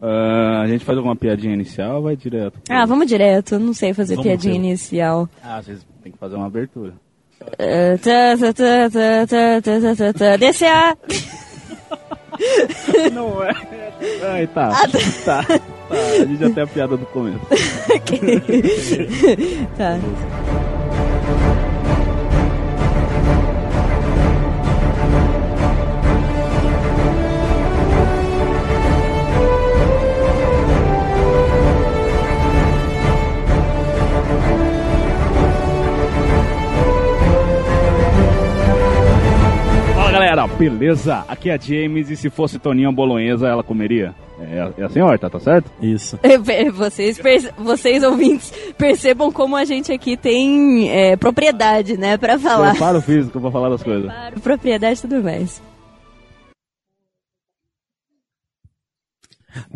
Ah, a gente faz alguma piadinha inicial ou vai direto? Ah, vamos direto. Eu não sei fazer Vamos piadinha ver. inicial. Ah, vocês têm que fazer uma abertura. Ah, tá, tá, tá, tá, tá, tá, tá, tá, tá. DCA! Não é. Ai, tá. Tá. Tá. A gente já tem a piada do começo. Tá. Galera, beleza? Aqui é a James e se fosse Toninha Bolonhesa, ela comeria? É, é a senhora, tá certo? Isso. É, Vocês, perce- vocês ouvintes percebam como a gente aqui tem é, propriedade, né, pra falar. Preparo físico pra falar das coisas. Claro, propriedade e tudo mais.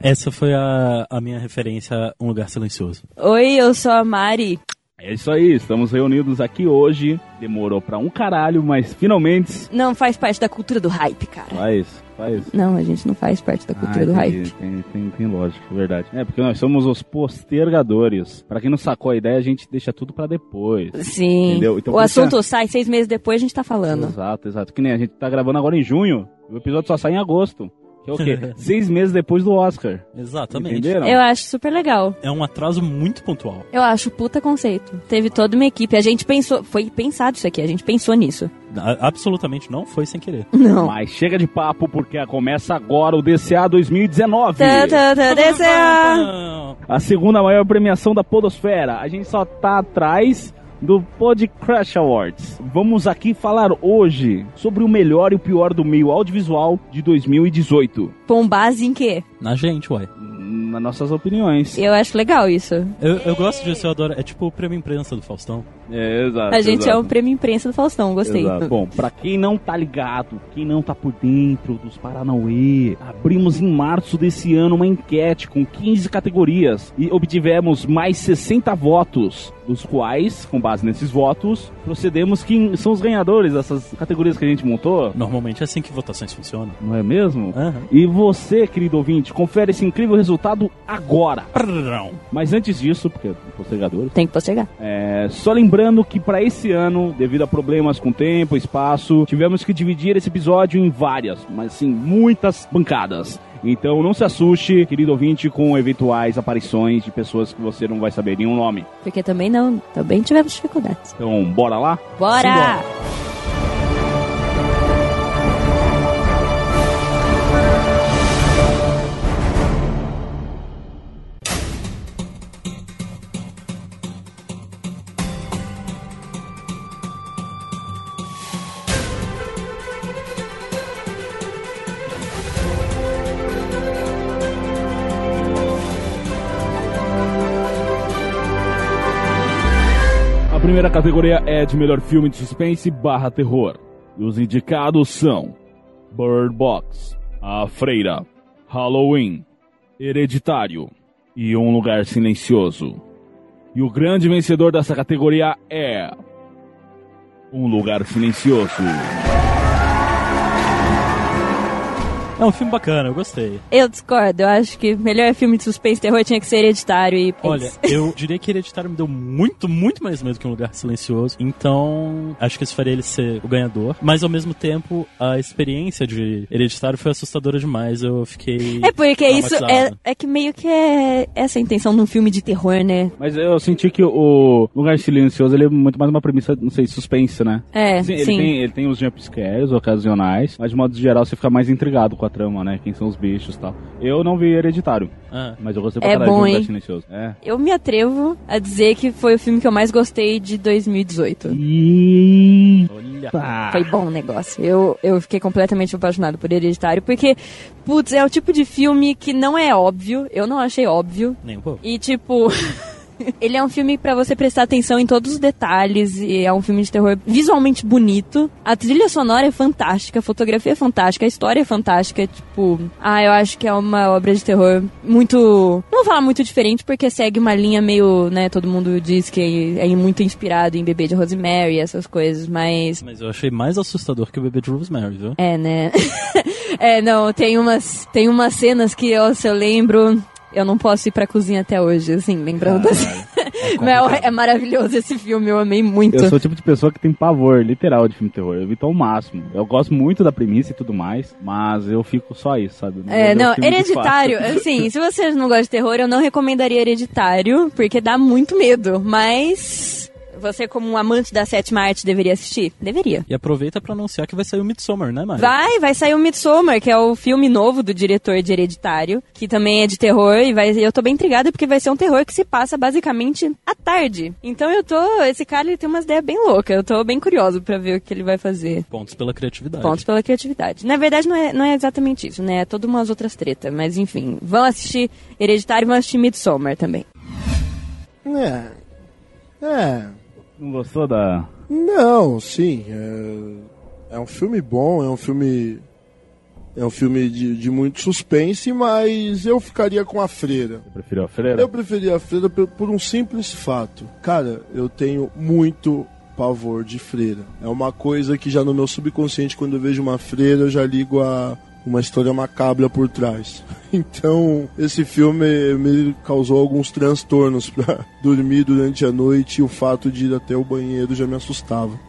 Essa foi a, a minha referência a Um Lugar Silencioso. Oi, eu sou a Mari. É isso aí, estamos reunidos aqui hoje. Demorou pra um caralho, mas finalmente Não faz parte da cultura do hype, cara. faz, faz. Não, a gente não faz parte da cultura Ah, do entendi. hype. Tem, tem, tem lógica, é verdade. É, porque nós somos os postergadores. Pra quem não sacou a ideia, a gente deixa tudo pra depois. Sim. Entendeu? Então, o assunto sai seis meses depois, a gente tá falando. Exato, exato. Que nem a gente tá gravando agora em junho, o episódio só sai em agosto. Que é o quê? Seis meses depois do Oscar. Exatamente. Entenderam? Eu acho super legal. É um atraso muito pontual. Eu acho puta conceito. Teve toda uma equipe. A gente pensou. Foi pensado isso aqui, a gente pensou nisso. A- absolutamente não foi sem querer. Não. Mas chega de papo, porque começa agora o DCA 2019. Tá, tá, tá, DCA. A segunda maior premiação da Podosfera. A gente só tá atrás do Pod Crash Awards. Vamos aqui falar hoje sobre o melhor e o pior do meio audiovisual de 2018. Com base em quê? Na gente, uai. Nas nossas opiniões. Eu acho legal isso. Eu, eu gosto disso, eu adoro. É tipo o prêmio imprensa do Faustão. É, exato. A gente é exato. o prêmio imprensa do Faustão, gostei. Exato. Bom, pra quem não tá ligado, quem não tá por dentro dos Paranauê, abrimos em março desse ano uma enquete com 15 categorias e obtivemos mais 60 votos, dos quais, com base nesses votos, procedemos quem são os ganhadores dessas categorias que a gente montou. Normalmente é assim que votações funcionam. Não é mesmo? Aham. E você, querido ouvinte, confere esse incrível resultado agora. Prrrão. Mas antes disso, porque postergadores, Tem que postergar. é, só lembrando que para esse ano, devido a problemas com tempo, espaço, tivemos que dividir esse episódio em várias, mas sim, muitas bancadas. Então não se assuste, querido ouvinte, com eventuais aparições de pessoas que você não vai saber nenhum nome. Porque também não. Também tivemos dificuldades. Então, bora lá? Bora! Simbora. Primeira categoria é de melhor filme de suspense barra terror. E os indicados são Bird Box, A Freira, Halloween, Hereditário e Um Lugar Silencioso. E o grande vencedor dessa categoria é Um Lugar Silencioso. É um filme bacana, eu gostei. Eu discordo. Eu acho que melhor filme de suspense e terror tinha que ser hereditário e. Olha, eu diria que Hereditário me deu muito, muito mais medo que um lugar silencioso. Então, acho que isso faria ele ser o ganhador. Mas ao mesmo tempo, a experiência de Hereditário foi assustadora demais. Eu fiquei. É porque isso é, é que meio que é essa a intenção de um filme de terror, né? Mas eu senti que o Lugar Silencioso ele é muito mais uma premissa, não sei, suspense, né? É, Sim, sim. Ele, tem, ele tem os jumpscares ocasionais, mas de modo geral você fica mais intrigado com a trama, né? Quem são os bichos e tal. Eu não vi Hereditário, Ah, mas eu gostei pra É caralho bom, de Lugar hein? Silencioso. É. Eu me atrevo a dizer que foi o filme que eu mais gostei de 2018. E... olha. Foi bom o negócio. Eu, eu fiquei completamente apaixonado por Hereditário, porque, putz, é o tipo de filme que não é óbvio. Eu não achei óbvio. Nem um pouco. E, tipo. Ele é um filme pra você prestar atenção em todos os detalhes e é um filme de terror visualmente bonito. A trilha sonora é fantástica, a fotografia é fantástica, a história é fantástica, tipo, ah, eu acho que é uma obra de terror muito, não vou falar muito diferente porque segue uma linha meio, né, todo mundo diz que é muito inspirado em Bebê de Rosemary, essas coisas, mas Mas eu achei mais assustador que o bebê de Rosemary, viu? é, né? É, não, tem umas, tem umas cenas que eu, se eu lembro, eu não posso ir pra cozinha até hoje, assim, lembrando assim. Mel, é maravilhoso esse filme, eu amei muito. Eu sou o tipo de pessoa que tem pavor, literal, de filme de terror. Eu evito ao máximo. Eu gosto muito da premissa e tudo mais, mas eu fico só isso, sabe? Não é, não, hereditário, assim, se vocês não gostam de terror, eu não recomendaria hereditário, porque dá muito medo, mas você, como um amante da sétima arte, deveria assistir? Deveria. E aproveita para anunciar que vai sair o Midsommar, né, Mari? Vai, vai sair o Midsommar, que é o filme novo do diretor de Hereditário, que também é de terror, e vai, eu tô bem intrigada porque vai ser um terror que se passa basicamente à tarde. Então eu tô, esse cara ele tem umas ideias bem loucas, eu tô bem curioso para ver o que ele vai fazer. Pontos pela criatividade. Pontos pela criatividade. Na verdade não é, não é exatamente isso, né, é todas umas outras tretas, mas enfim, vão assistir Hereditário e vão assistir Midsommar também. É, é, não gostou da. Não, sim. É, é um filme bom, é um filme. É um filme de, de muito suspense, mas eu ficaria com a freira. Você preferiu a freira? Eu preferia a freira por, por um simples fato. Cara, eu tenho muito pavor de freira. É uma coisa que já no meu subconsciente, quando eu vejo uma freira, eu já ligo a uma história macabra por trás. Então, esse filme me causou alguns transtornos para dormir durante a noite e o fato de ir até o banheiro já me assustava.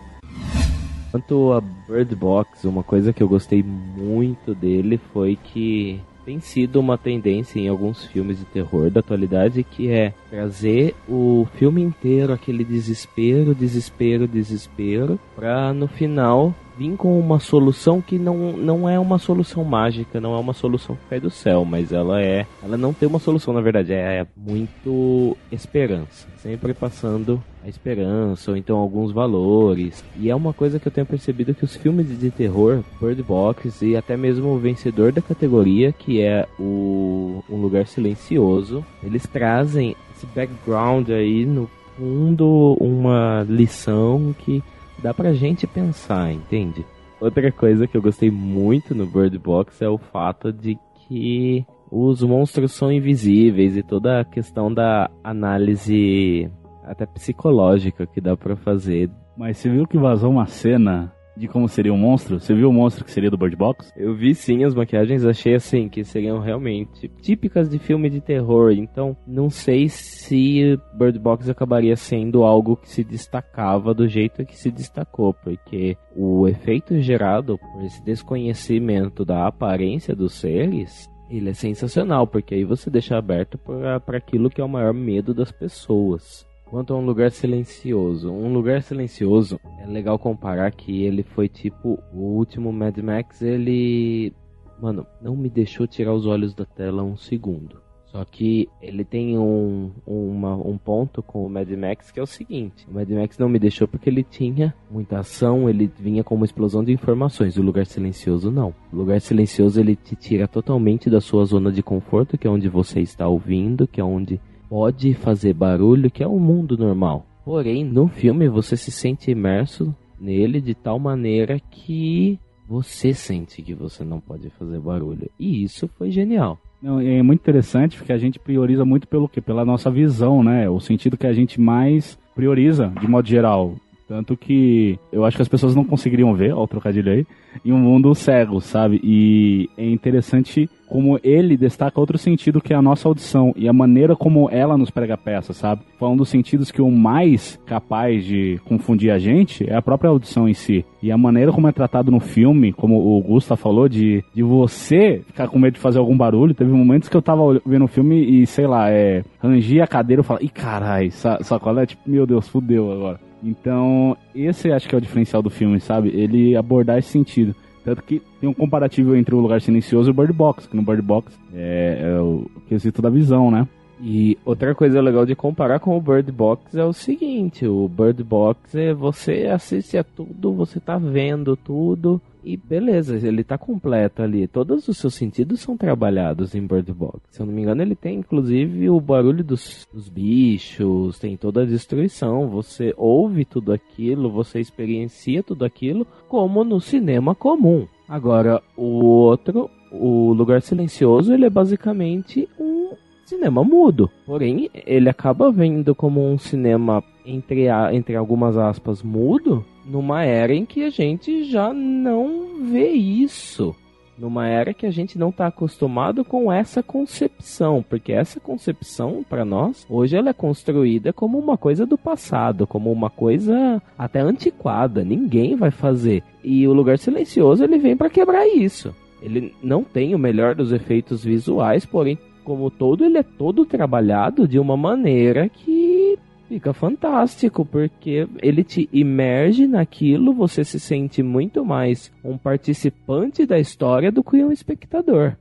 Quanto a Bird Box, uma coisa que eu gostei muito dele foi que tem sido uma tendência em alguns filmes de terror da atualidade que é trazer o filme inteiro aquele desespero, desespero, desespero, para no final vir com uma solução que não, não é uma solução mágica, não é uma solução que cai do céu, mas ela é. Ela não tem uma solução, na verdade, é, é muito esperança. Sempre passando a esperança, ou então alguns valores. E é uma coisa que eu tenho percebido que os filmes de terror, Bird Box e até mesmo o vencedor da categoria, que é o Um Lugar Silencioso, eles trazem esse background aí no fundo, uma lição que dá pra gente pensar, entende? Outra coisa que eu gostei muito no Bird Box é o fato de que os monstros são invisíveis e toda a questão da análise até psicológica que dá para fazer. Mas você viu que vazou uma cena de como seria um monstro? Você viu o monstro que seria do Bird Box? Eu vi sim as maquiagens, achei assim que seriam realmente típicas de filme de terror. Então, não sei se Bird Box acabaria sendo algo que se destacava do jeito que se destacou, porque o efeito gerado por esse desconhecimento da aparência dos seres ele é sensacional, porque aí você deixa aberto para aquilo que é o maior medo das pessoas. Quanto a um lugar silencioso. Um lugar silencioso é legal comparar que ele foi tipo o último Mad Max. Ele, mano, não me deixou tirar os olhos da tela um segundo. Só que ele tem um, uma, um ponto com o Mad Max que é o seguinte: o Mad Max não me deixou porque ele tinha muita ação, ele vinha com uma explosão de informações. O lugar silencioso não. O lugar silencioso ele te tira totalmente da sua zona de conforto, que é onde você está ouvindo, que é onde pode fazer barulho, que é o mundo normal. Porém, no filme você se sente imerso nele de tal maneira que você sente que você não pode fazer barulho. E isso foi genial. Não, é muito interessante porque a gente prioriza muito pelo quê? Pela nossa visão, né? O sentido que a gente mais prioriza, de modo geral. Tanto que eu acho que as pessoas não conseguiriam ver, ó, o trocadilho aí, em um mundo cego, sabe? E é interessante como ele destaca outro sentido que é a nossa audição e a maneira como ela nos prega peça, sabe? Foi um dos sentidos que o mais capaz de confundir a gente é a própria audição em si. E a maneira como é tratado no filme, como o Gusta falou, de, de você ficar com medo de fazer algum barulho. Teve momentos que eu tava vendo o filme e, sei lá, é, rangi a cadeira e falava, ih, carai, sacola é tipo, meu Deus, fudeu agora. Então, esse acho que é o diferencial do filme, sabe? Ele abordar esse sentido. Tanto que tem um comparativo entre o Lugar Silencioso e o Bird Box, que no Bird Box é, é o quesito da visão, né? E outra coisa legal de comparar com o Bird Box é o seguinte, o Bird Box é você assiste a tudo, você tá vendo tudo e beleza, ele tá completo ali. Todos os seus sentidos são trabalhados em Bird Box. Se eu não me engano, ele tem inclusive o barulho dos, dos bichos, tem toda a destruição. Você ouve tudo aquilo, você experiencia tudo aquilo como no cinema comum. Agora, o outro, o Lugar Silencioso, ele é basicamente um cinema mudo. Porém, ele acaba vendo como um cinema, entre, a, entre algumas aspas, mudo, numa era em que a gente já não vê isso. numa era que a gente não está acostumado com essa concepção, porque essa concepção para nós hoje ela é construída como uma coisa do passado, como uma coisa até antiquada, ninguém vai fazer. E o lugar silencioso ele vem para quebrar isso. Ele não tem o melhor dos efeitos visuais, porém como todo ele é todo trabalhado de uma maneira que Fica fantástico, porque ele te imerge naquilo, você se sente muito mais um participante da história do que um espectador.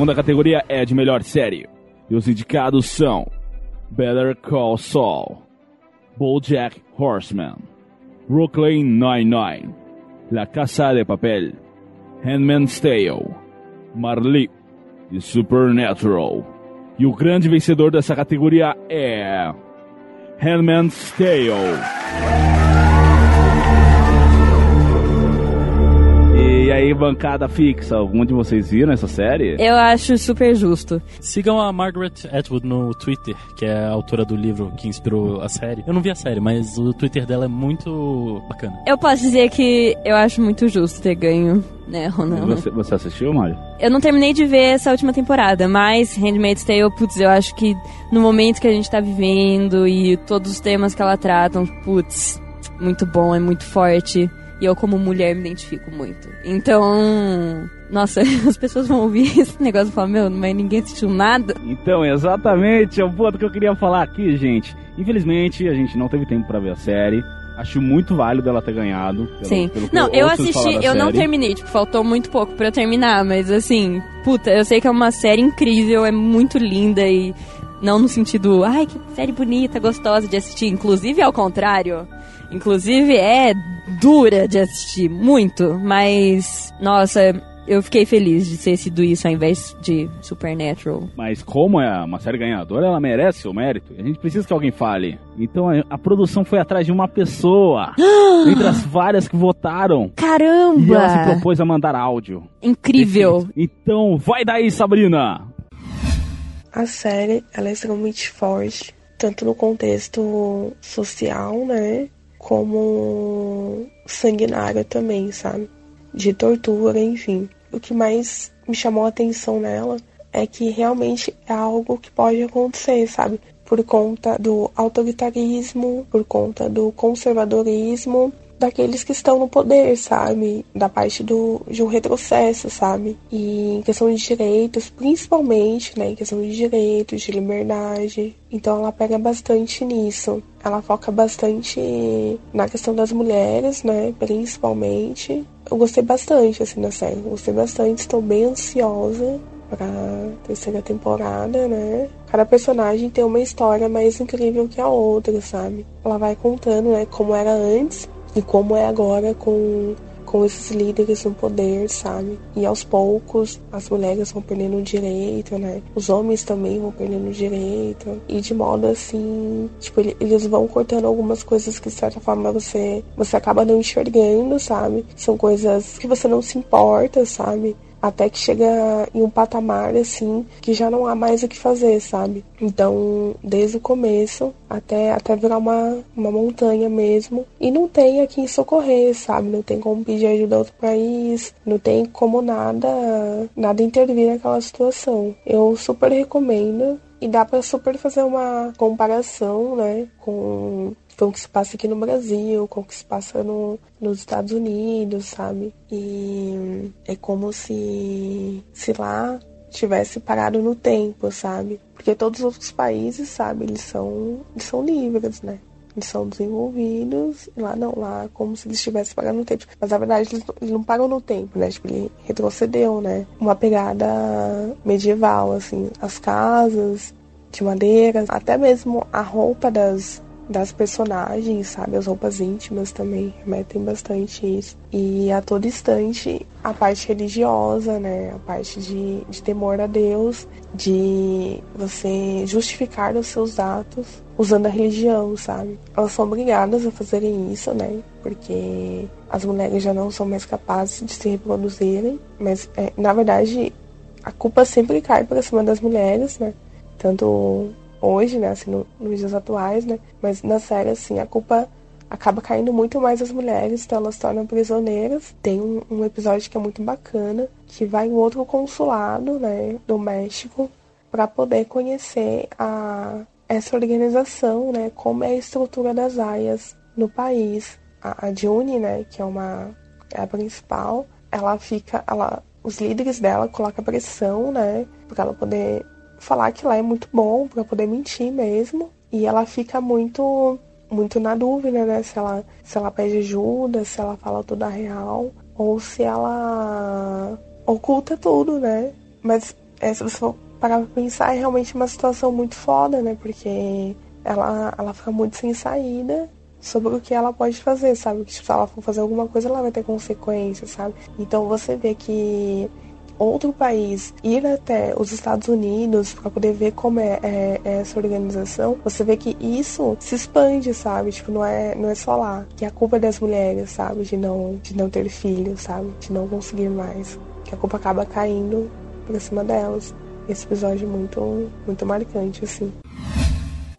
Segunda categoria é de melhor série. E os indicados são Better Call Saul, BoJack Horseman, Brooklyn Nine-Nine, La Casa de Papel, Handmaid's Tale, Marley e Supernatural. E o grande vencedor dessa categoria é Handmaid's Tale. E aí, bancada fixa, algum de vocês viram essa série? Eu acho super justo. Sigam a Margaret Atwood no Twitter, que é a autora do livro que inspirou a série. Eu não vi a série, mas o Twitter dela é muito bacana. Eu posso dizer que eu acho muito justo ter ganho né, Ronaldo? Você, você assistiu, Mário? Eu não terminei de ver essa última temporada, mas Handmaid's Tale, putz, eu acho que no momento que a gente tá vivendo e todos os temas que ela trata, putz, muito bom, é muito forte. E eu, como mulher, me identifico muito. Então, nossa, as pessoas vão ouvir esse negócio e falar, meu, mas ninguém assistiu nada. Então, exatamente, é o ponto que eu queria falar aqui, gente. Infelizmente, a gente não teve tempo para ver a série. Acho muito válido ela ter ganhado. Pelo, Sim. Pelo não, eu, assisti, eu série. não terminei, tipo, faltou muito pouco para eu terminar, mas assim, puta, eu sei que é uma série incrível, é muito linda e não no sentido, ai, que série bonita, gostosa de assistir, inclusive ao contrário. Inclusive é dura de assistir, muito, mas nossa, eu fiquei feliz de ter sido isso ao invés de Supernatural. Mas como é uma série ganhadora, ela merece o mérito. A gente precisa que alguém fale. Então a, a produção foi atrás de uma pessoa. entre as várias que votaram. Caramba! E ela se propôs a mandar áudio. Incrível. Então vai daí, Sabrina! A série, ela é extremamente forte. Tanto no contexto social, né? como sanguinária também, sabe? De tortura, enfim. O que mais me chamou a atenção nela é que realmente é algo que pode acontecer, sabe? Por conta do autoritarismo, por conta do conservadorismo daqueles que estão no poder, sabe? Da parte do, de um retrocesso, sabe? E em questão de direitos, principalmente, né? Em questão de direitos, de liberdade. Então ela pega bastante nisso. Ela foca bastante na questão das mulheres, né? Principalmente. Eu gostei bastante, assim, da série. gostei bastante, estou bem ansiosa pra terceira temporada, né? Cada personagem tem uma história mais incrível que a outra, sabe? Ela vai contando, né, como era antes e como é agora com, com esses líderes no poder, sabe? E aos poucos as mulheres vão perdendo o direito, né? Os homens também vão perdendo o direito. E de modo assim, tipo, eles vão cortando algumas coisas que de certa forma você, você acaba não enxergando, sabe? São coisas que você não se importa, sabe? Até que chega em um patamar assim que já não há mais o que fazer, sabe? Então, desde o começo até até virar uma, uma montanha mesmo e não tem a quem socorrer, sabe? Não tem como pedir ajuda a outro país, não tem como nada nada intervir naquela situação. Eu super recomendo e dá para super fazer uma comparação, né, com com o que se passa aqui no Brasil, com o que se passa no, nos Estados Unidos, sabe? E é como se, se lá tivesse parado no tempo, sabe? Porque todos os outros países, sabe, eles são, eles são livres, né? Eles são desenvolvidos, e lá não, lá como se eles estivessem parando no tempo. Mas na verdade eles, eles não param no tempo, né? Tipo, ele retrocedeu, né? Uma pegada medieval, assim. As casas de madeira, até mesmo a roupa das, das personagens, sabe? As roupas íntimas também remetem bastante isso. E a todo instante a parte religiosa, né? A parte de, de temor a Deus, de você justificar os seus atos usando a religião, sabe? Elas são obrigadas a fazerem isso, né? Porque as mulheres já não são mais capazes de se reproduzirem, mas é, na verdade a culpa sempre cai para cima das mulheres, né? Tanto hoje, né, assim, no, nos dias atuais, né? Mas na série, assim, a culpa acaba caindo muito mais as mulheres, então elas se tornam prisioneiras. Tem um, um, episódio que é muito bacana, que vai em outro consulado, né, do México, para poder conhecer a, essa organização, né, como é a estrutura das aias no país. A, a Juni, né, que é uma é a principal, ela fica, ela, os líderes dela colocam pressão, né, para ela poder falar que lá é muito bom, para poder mentir mesmo. E ela fica muito muito na dúvida, né? Se ela, se ela pede ajuda, se ela fala tudo a real, ou se ela oculta tudo, né? Mas é, se você for parar pra pensar, é realmente uma situação muito foda, né? Porque ela, ela fica muito sem saída sobre o que ela pode fazer, sabe? Que se ela for fazer alguma coisa, ela vai ter consequências, sabe? Então você vê que outro país ir até os Estados Unidos para poder ver como é, é, é, essa organização, você vê que isso se expande, sabe? Tipo, não é, não é só lá. Que a culpa é das mulheres, sabe? De não, de não ter filhos, sabe? De não conseguir mais. Que a culpa acaba caindo pra cima delas. Esse episódio é muito, muito marcante, assim.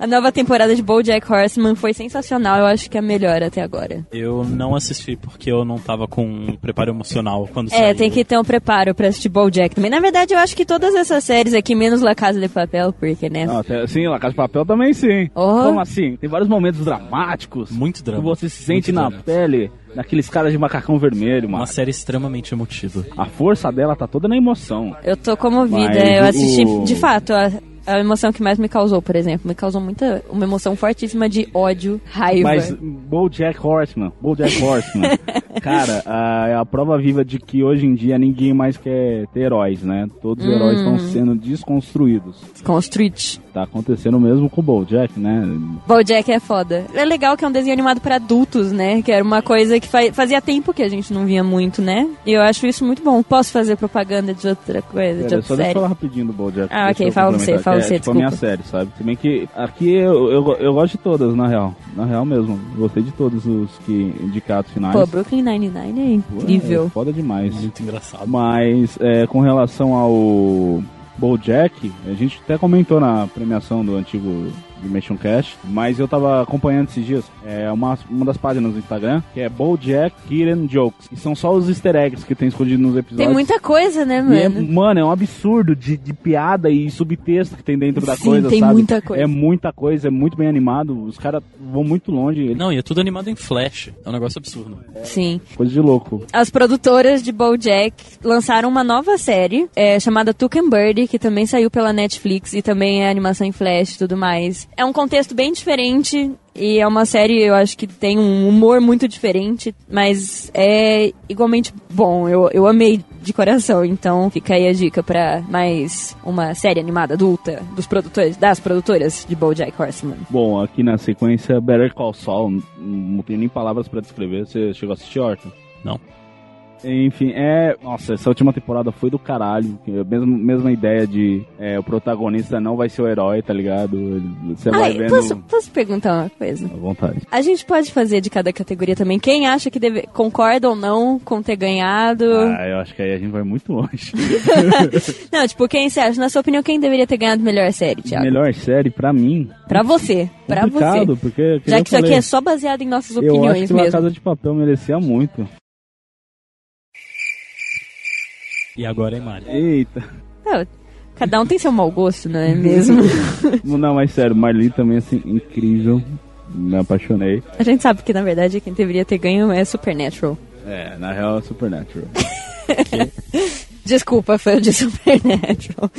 A nova temporada de BoJack Horseman foi sensacional, eu acho que é a melhor até agora. Eu não assisti porque eu não tava com um preparo emocional quando é, saiu. É, tem que ter um preparo pra assistir BoJack também. Na verdade, eu acho que todas essas séries aqui, menos La Casa de Papel, porque, né? Não, até, sim, La Casa de Papel também sim. Oh. Como assim? Tem vários momentos dramáticos. Muito dramático. Que você se sente na dramático. pele daqueles caras de macacão vermelho, mano. Uma série extremamente emotiva. A força dela tá toda na emoção. Eu tô comovida. Mas eu assisti, o... de fato, a a emoção que mais me causou, por exemplo. Me causou muita. Uma emoção fortíssima de ódio, raiva. Mas Bojack Horseman, Bojack Horseman, cara, a, é a prova viva de que hoje em dia ninguém mais quer ter heróis, né? Todos os hum. heróis estão sendo desconstruídos. Desconstruídos. Tá acontecendo mesmo com o Bojack, né? Bojack é foda. É legal que é um desenho animado para adultos, né? Que era uma coisa que fazia tempo que a gente não via muito, né? E eu acho isso muito bom. Posso fazer propaganda de outra coisa, Pera, de outra só série? Deixa eu falar rapidinho do Bojack. Ah, ok. Fala você, fala é, você, tipo a minha série, sabe? Se bem que aqui eu, eu, eu, gosto de todas, na real. Na real mesmo. Gostei de todos os que indicados finais. Pô, Brooklyn Nine-Nine é incrível. é foda demais. Muito engraçado. Mas é, com relação ao BoJack, a gente até comentou na premiação do antigo Dimension Cast, mas eu tava acompanhando esses dias é uma, uma das páginas do Instagram, que é BoJack Hidden Jokes, que são só os easter eggs que tem escondido nos episódios. Tem muita coisa, né, mano? É, mano, é um absurdo de, de piada e subtexto que tem dentro da Sim, coisa, tem sabe? muita coisa. É muita coisa, é muito bem animado, os caras vão muito longe. Não, e é tudo animado em flash, é um negócio absurdo. Sim. Coisa de louco. As produtoras de BoJack lançaram uma nova série, é, chamada Tuck and Birdie, que também saiu pela Netflix e também é animação em flash e tudo mais. É um contexto bem diferente e é uma série, eu acho que tem um humor muito diferente, mas é igualmente bom. Eu, eu amei de coração, então fica aí a dica para mais uma série animada adulta dos produtores, das produtoras de BoJack Horseman. Bom, aqui na sequência Better Call Saul, não tenho nem palavras para descrever. Você chegou a assistir, Horton? Não. Enfim, é. Nossa, essa última temporada foi do caralho. Mesma, mesma ideia de é, o protagonista não vai ser o herói, tá ligado? Você vai vendo. Posso, posso perguntar uma coisa? À vontade. A gente pode fazer de cada categoria também. Quem acha que deve, concorda ou não com ter ganhado? Ah, eu acho que aí a gente vai muito longe. não, tipo, quem você acha? Na sua opinião, quem deveria ter ganhado melhor série, Thiago? Melhor série, pra mim. Pra você. Pra você. Porque, que Já que isso aqui é só baseado em nossas opiniões eu acho que mesmo. A Casa de Papel merecia muito. E agora é Mari. Eita. Não, cada um tem seu mau gosto, não é mesmo? não, mas sério, Marli também, assim, incrível. Me apaixonei. A gente sabe que, na verdade, quem deveria ter ganho é Supernatural. É, na real é Supernatural. Desculpa, fã de Supernatural.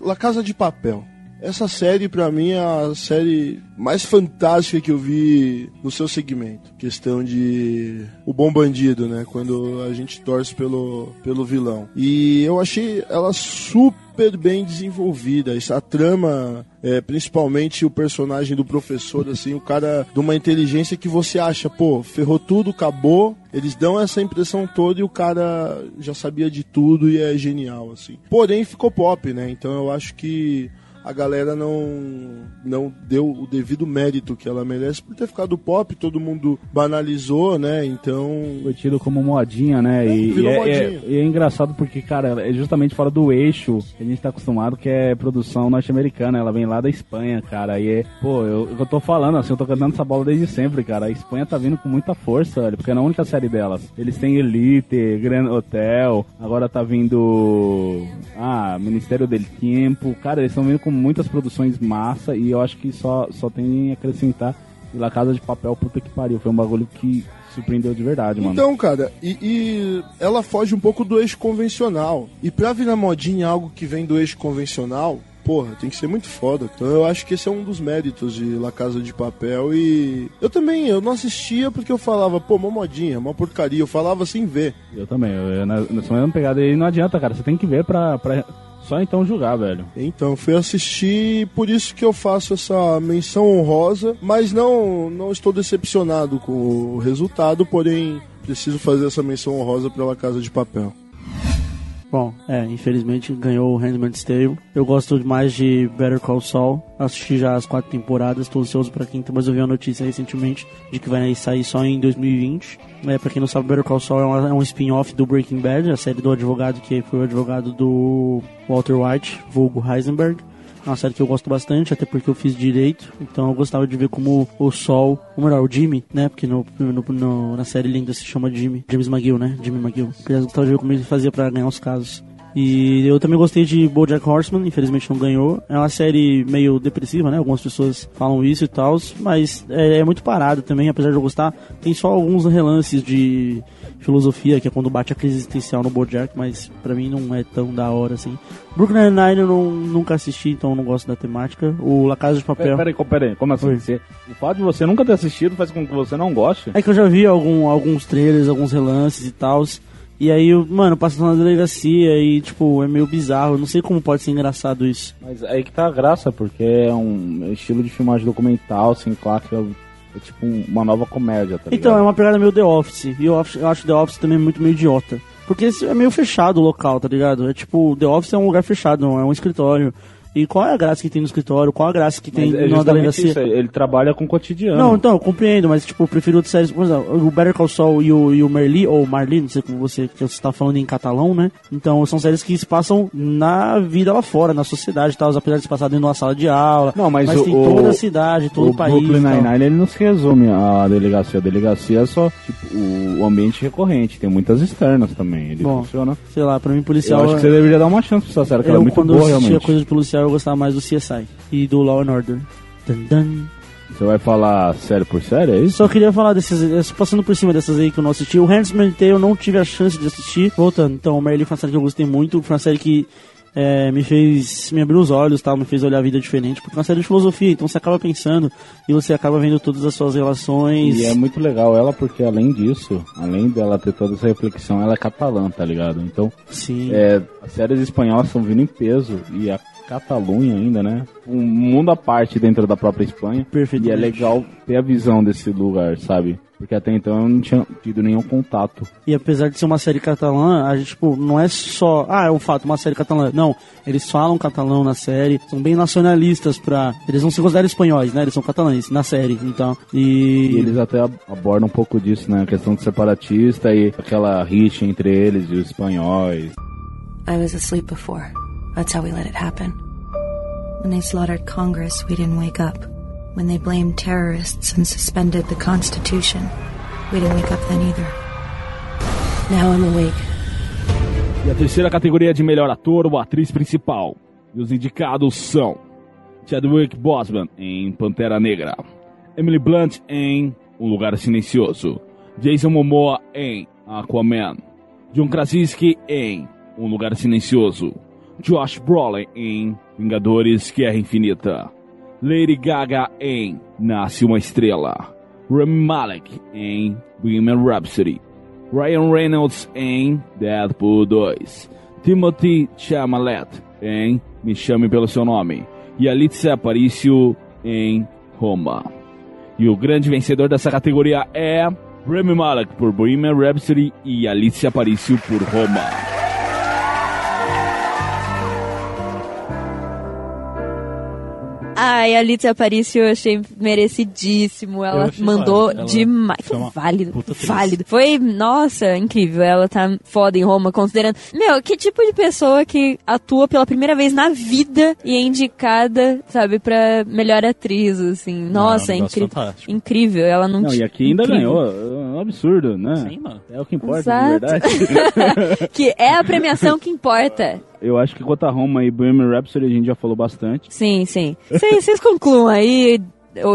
La Casa de Papel Essa série, pra mim, é a série mais fantástica que eu vi no seu segmento. Questão de o bom bandido, né? Quando a gente torce pelo, pelo vilão. E eu achei ela super bem desenvolvida. Essa trama, é, principalmente o personagem do professor, assim, o cara de uma inteligência que você acha, pô, ferrou tudo, acabou. Eles dão essa impressão toda e o cara já sabia de tudo e é genial, assim. Porém, ficou pop, né? Então eu acho que a galera não, não deu o devido mérito que ela merece por ter ficado pop, todo mundo banalizou, né? Então. Foi tido como modinha, né? É, e, e é, modinha. é- e é engraçado porque, cara, é justamente fora do eixo que a gente tá acostumado, que é produção norte-americana. Ela vem lá da Espanha, cara. E é, pô, eu, eu tô falando assim, eu tô cantando essa bola desde sempre, cara. A Espanha tá vindo com muita força, porque é a única série delas. Eles têm Elite, Grand Hotel, agora tá vindo. Ah, Ministério del Tempo. Cara, eles estão vindo com muitas produções massa e eu acho que só, só tem a acrescentar. E La Casa de Papel, puta que pariu. Foi um bagulho que surpreendeu de verdade, mano. Então, cara, e, e ela foge um pouco do eixo convencional. E pra virar modinha algo que vem do eixo convencional, porra, tem que ser muito foda. Então eu acho que esse é um dos méritos de La Casa de Papel. E eu também, eu não assistia porque eu falava, pô, uma modinha, uma porcaria. Eu falava sem ver. Eu também, eu, eu, na, nessa mesma pegada aí não adianta, cara. Você tem que ver pra, pra só então julgar, velho. Então, fui assistir, por isso que eu faço essa menção honrosa, mas não, não estou decepcionado com o resultado, porém preciso fazer essa menção honrosa pela Casa de Papel. Bom, é, infelizmente ganhou o Handmaid's Tale. Eu gosto mais de Better Call Saul. Assisti já as quatro temporadas, tô ansioso pra quinta, mas eu vi uma notícia recentemente de que vai sair só em 2020. É, pra quem não sabe, Better Call Saul é, uma- é um spin-off do Breaking Bad, a série do advogado que foi o advogado do Walter White, vulgo Heisenberg. É uma série que eu gosto bastante, até porque eu fiz direito, então eu gostava de ver como o Sol, ou melhor, o Jimmy, né? Porque no, no- no- na série ele ainda se chama Jimmy, James McGill, né? Jimmy McGill. Eu gostava de ver como ele fazia pra ganhar os casos. E eu também gostei de BoJack Horseman, infelizmente não ganhou. É uma série meio depressiva, né? Algumas pessoas falam isso e tal, mas é, é muito parado também, apesar de eu gostar. Tem só alguns relances de filosofia, que é quando bate a crise existencial no BoJack, mas pra mim não é tão da hora assim. Brooklyn Nine-Nine eu não, nunca assisti, então eu não gosto da temática. O La Casa de Papel... Peraí, peraí, peraí, como assim? Você, o fato de você nunca ter assistido faz com que você não goste? É que eu já vi algum, alguns trailers, alguns relances e tal. E aí, mano, passando na delegacia e, tipo, é meio bizarro. Eu não sei como pode ser engraçado isso. Mas aí que tá a graça, porque é um estilo de filmagem documental, sem claro que é, é tipo um- uma nova comédia, tá ligado? Então, é uma pegada meio The Office. E eu acho, eu acho The Office também muito meio idiota. Porque é meio fechado o local, tá ligado? É tipo, The Office é um lugar fechado, não é um escritório. E qual é a graça que tem no escritório? Qual a graça que tem Mas é na delegacia? isso, ele trabalha com o cotidiano. Não, então, eu compreendo, mas tipo, eu prefiro outras séries, por exemplo, o Better Call Saul e o, e o Merli, ou Marli, não sei como você, que você tá falando em catalão, né? Então, são séries que se passam na vida lá fora, na sociedade e tal, apesar de se passar dentro de uma sala de aula. Não, mas o- tem o- toda a cidade, todo o, o país. Brooklyn e tal. Nine-Nine ele não se resume à delegacia. A delegacia é só tipo, o ambiente recorrente. Tem muitas externas também. Ele Bom, funciona. Sei lá, pra mim Eu policial. acho que você deveria dar uma chance pra essa série, que ela eu, é muito quando boa, eu assistia realmente. coisa de policial, eu gostava mais do CSI e do Law and Order. Dun, dun. Você vai falar série por série, é isso? Só queria falar desses, eh, passando por cima dessas aí que eu não assisti. O Handsman Tale eu não tive a chance de assistir. Voltando, então, o Merlin foi uma série que eu gostei muito. Foi uma série que eh, me fez, me abriu os olhos, tal, me fez olhar a vida diferente. Porque é uma série de filosofia, então você acaba pensando e você acaba vendo todas as suas relações. E é muito legal ela, porque além disso, além dela ter toda essa reflexão, ela é catalã, tá ligado? Então, Sim. é, as séries espanholas estão vindo em peso e a Catalunha ainda, né? Um mundo à parte dentro da própria Espanha. Perfeitamente. E é legal ter a visão desse lugar, sabe? Porque até então eu não tinha tido nenhum contato. E apesar de ser uma série catalã, a gente, tipo, não é só, ah, é um fato, uma série catalã. Não, eles falam catalão na série, são bem nacionalistas pra. Eles não se consideram espanhóis, né? Eles são catalães na série, então. E E. eles até ab- abordam um pouco disso, né? A questão do separatista e aquela rixa entre eles e os espanhóis. I was asleep before. That's how we let it happen. When they slaughtered Congress, we didn't wake up. When they blamed terrorists and suspended the Constitution, we didn't wake up then either. Now I'm awake. E a terceira categoria de melhor ator ou atriz principal. E os indicados são Chadwick Boseman em Pantera Negra, Emily Blunt em Um Lugar Silencioso, Jason Momoa em Aquaman, John Krasinski em Um Lugar Silencioso, Josh Brolin em Vingadores Guerra Infinita. Lady Gaga em Nasce uma Estrela. Rami Malek em Bohemian Rhapsody. Ryan Reynolds em Deadpool 2. Timothy Chalamet em Me Chame Pelo Seu Nome. E Alicia Aparicio em Roma. E o grande vencedor dessa categoria é Rami Malek por Bohemian Rhapsody e Alicia Aparicio por Roma. Ai, a Alicia Aparicio eu achei merecidíssimo. Ela achei mandou válido. Demais. foi válido. Válido. Foi, nossa, incrível. Ela tá foda em Roma, considerando. Meu, que tipo de pessoa que atua pela primeira vez na vida e é indicada, sabe, pra melhor atriz, assim. Nossa, é é um incrível. fantástico. Incrível. Ela não Não, e aqui ainda incrível. ganhou. Absurdo, né? Sim, mano. É o que importa, Exato. de verdade. Que é a premiação que importa. Eu acho que quanto a Roma e Bohemian Rhapsody a gente já falou bastante. Sim, sim. Vocês concluam aí,